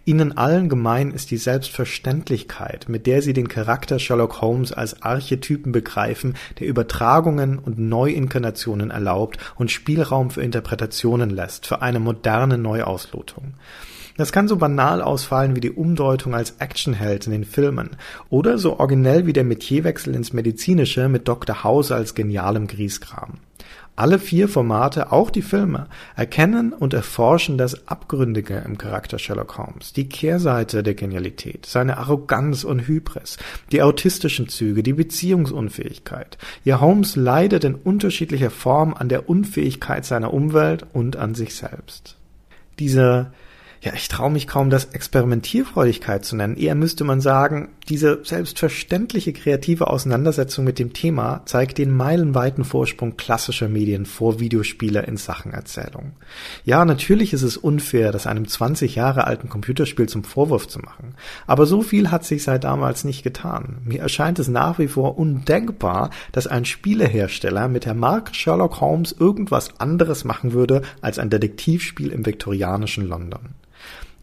Ihnen allen gemein ist die Selbstverständlichkeit, mit der sie den Charakter Sherlock Holmes als Archetypen begreifen, der Übertragungen und Neuinkarnationen erlaubt und Spielraum für Interpretationen Informationen lässt für eine moderne Neuauslotung. Das kann so banal ausfallen wie die Umdeutung als Actionheld in den Filmen oder so originell wie der Metierwechsel ins Medizinische mit Dr. House als genialem Grieskram. Alle vier Formate, auch die Filme, erkennen und erforschen das Abgründige im Charakter Sherlock Holmes, die Kehrseite der Genialität, seine Arroganz und Hybris, die autistischen Züge, die Beziehungsunfähigkeit. Ihr Holmes leidet in unterschiedlicher Form an der Unfähigkeit seiner Umwelt und an sich selbst. Dieser ja, ich traue mich kaum, das Experimentierfreudigkeit zu nennen. Eher müsste man sagen, diese selbstverständliche kreative Auseinandersetzung mit dem Thema zeigt den meilenweiten Vorsprung klassischer Medien vor Videospieler in Sachenerzählung. Ja, natürlich ist es unfair, das einem 20 Jahre alten Computerspiel zum Vorwurf zu machen. Aber so viel hat sich seit damals nicht getan. Mir erscheint es nach wie vor undenkbar, dass ein Spielehersteller mit der Marke Sherlock Holmes irgendwas anderes machen würde als ein Detektivspiel im viktorianischen London.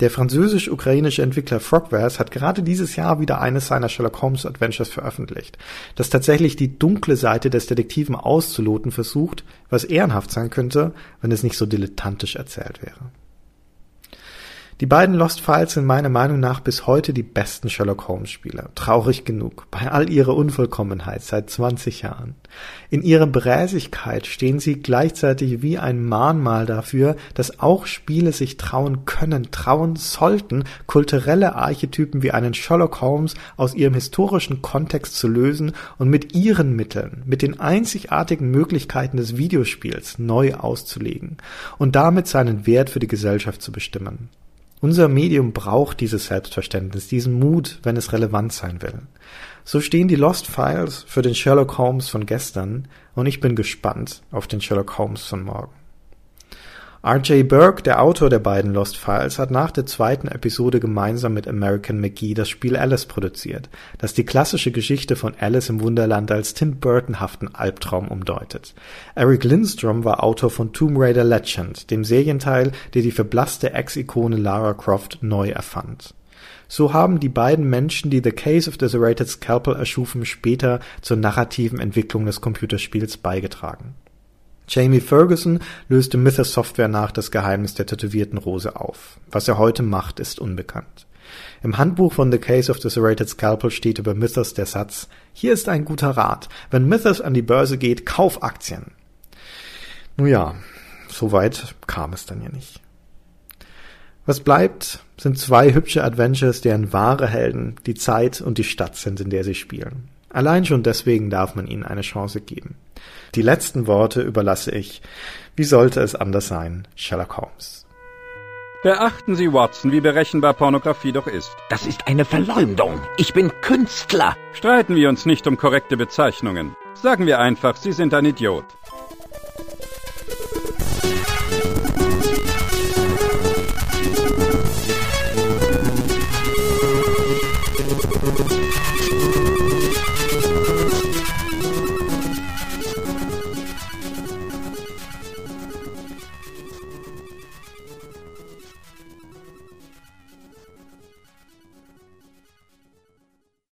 Der französisch-ukrainische Entwickler Frogwares hat gerade dieses Jahr wieder eines seiner Sherlock Holmes Adventures veröffentlicht, das tatsächlich die dunkle Seite des Detektiven auszuloten versucht, was ehrenhaft sein könnte, wenn es nicht so dilettantisch erzählt wäre. Die beiden Lost Files sind meiner Meinung nach bis heute die besten Sherlock Holmes Spiele. Traurig genug, bei all ihrer Unvollkommenheit seit 20 Jahren. In ihrer Bräsigkeit stehen sie gleichzeitig wie ein Mahnmal dafür, dass auch Spiele sich trauen können, trauen sollten, kulturelle Archetypen wie einen Sherlock Holmes aus ihrem historischen Kontext zu lösen und mit ihren Mitteln, mit den einzigartigen Möglichkeiten des Videospiels neu auszulegen und damit seinen Wert für die Gesellschaft zu bestimmen. Unser Medium braucht dieses Selbstverständnis, diesen Mut, wenn es relevant sein will. So stehen die Lost Files für den Sherlock Holmes von gestern und ich bin gespannt auf den Sherlock Holmes von morgen. R.J. Burke, der Autor der beiden Lost Files, hat nach der zweiten Episode gemeinsam mit American McGee das Spiel Alice produziert, das die klassische Geschichte von Alice im Wunderland als Tim Burtonhaften Albtraum umdeutet. Eric Lindstrom war Autor von Tomb Raider Legend, dem Serienteil, der die verblasste Ex-Ikone Lara Croft neu erfand. So haben die beiden Menschen, die The Case of the Serrated Scalpel erschufen, später zur narrativen Entwicklung des Computerspiels beigetragen. Jamie Ferguson löste Mythos Software nach das Geheimnis der tätowierten Rose auf. Was er heute macht, ist unbekannt. Im Handbuch von The Case of the Serrated Scalpel steht über Mythos der Satz, hier ist ein guter Rat. Wenn Mythos an die Börse geht, kauf Aktien. Nun ja, so weit kam es dann ja nicht. Was bleibt, sind zwei hübsche Adventures, deren wahre Helden die Zeit und die Stadt sind, in der sie spielen. Allein schon deswegen darf man ihnen eine Chance geben. Die letzten Worte überlasse ich, wie sollte es anders sein, Sherlock Holmes. Beachten Sie, Watson, wie berechenbar Pornografie doch ist. Das ist eine Verleumdung. Ich bin Künstler. Streiten wir uns nicht um korrekte Bezeichnungen. Sagen wir einfach, Sie sind ein Idiot.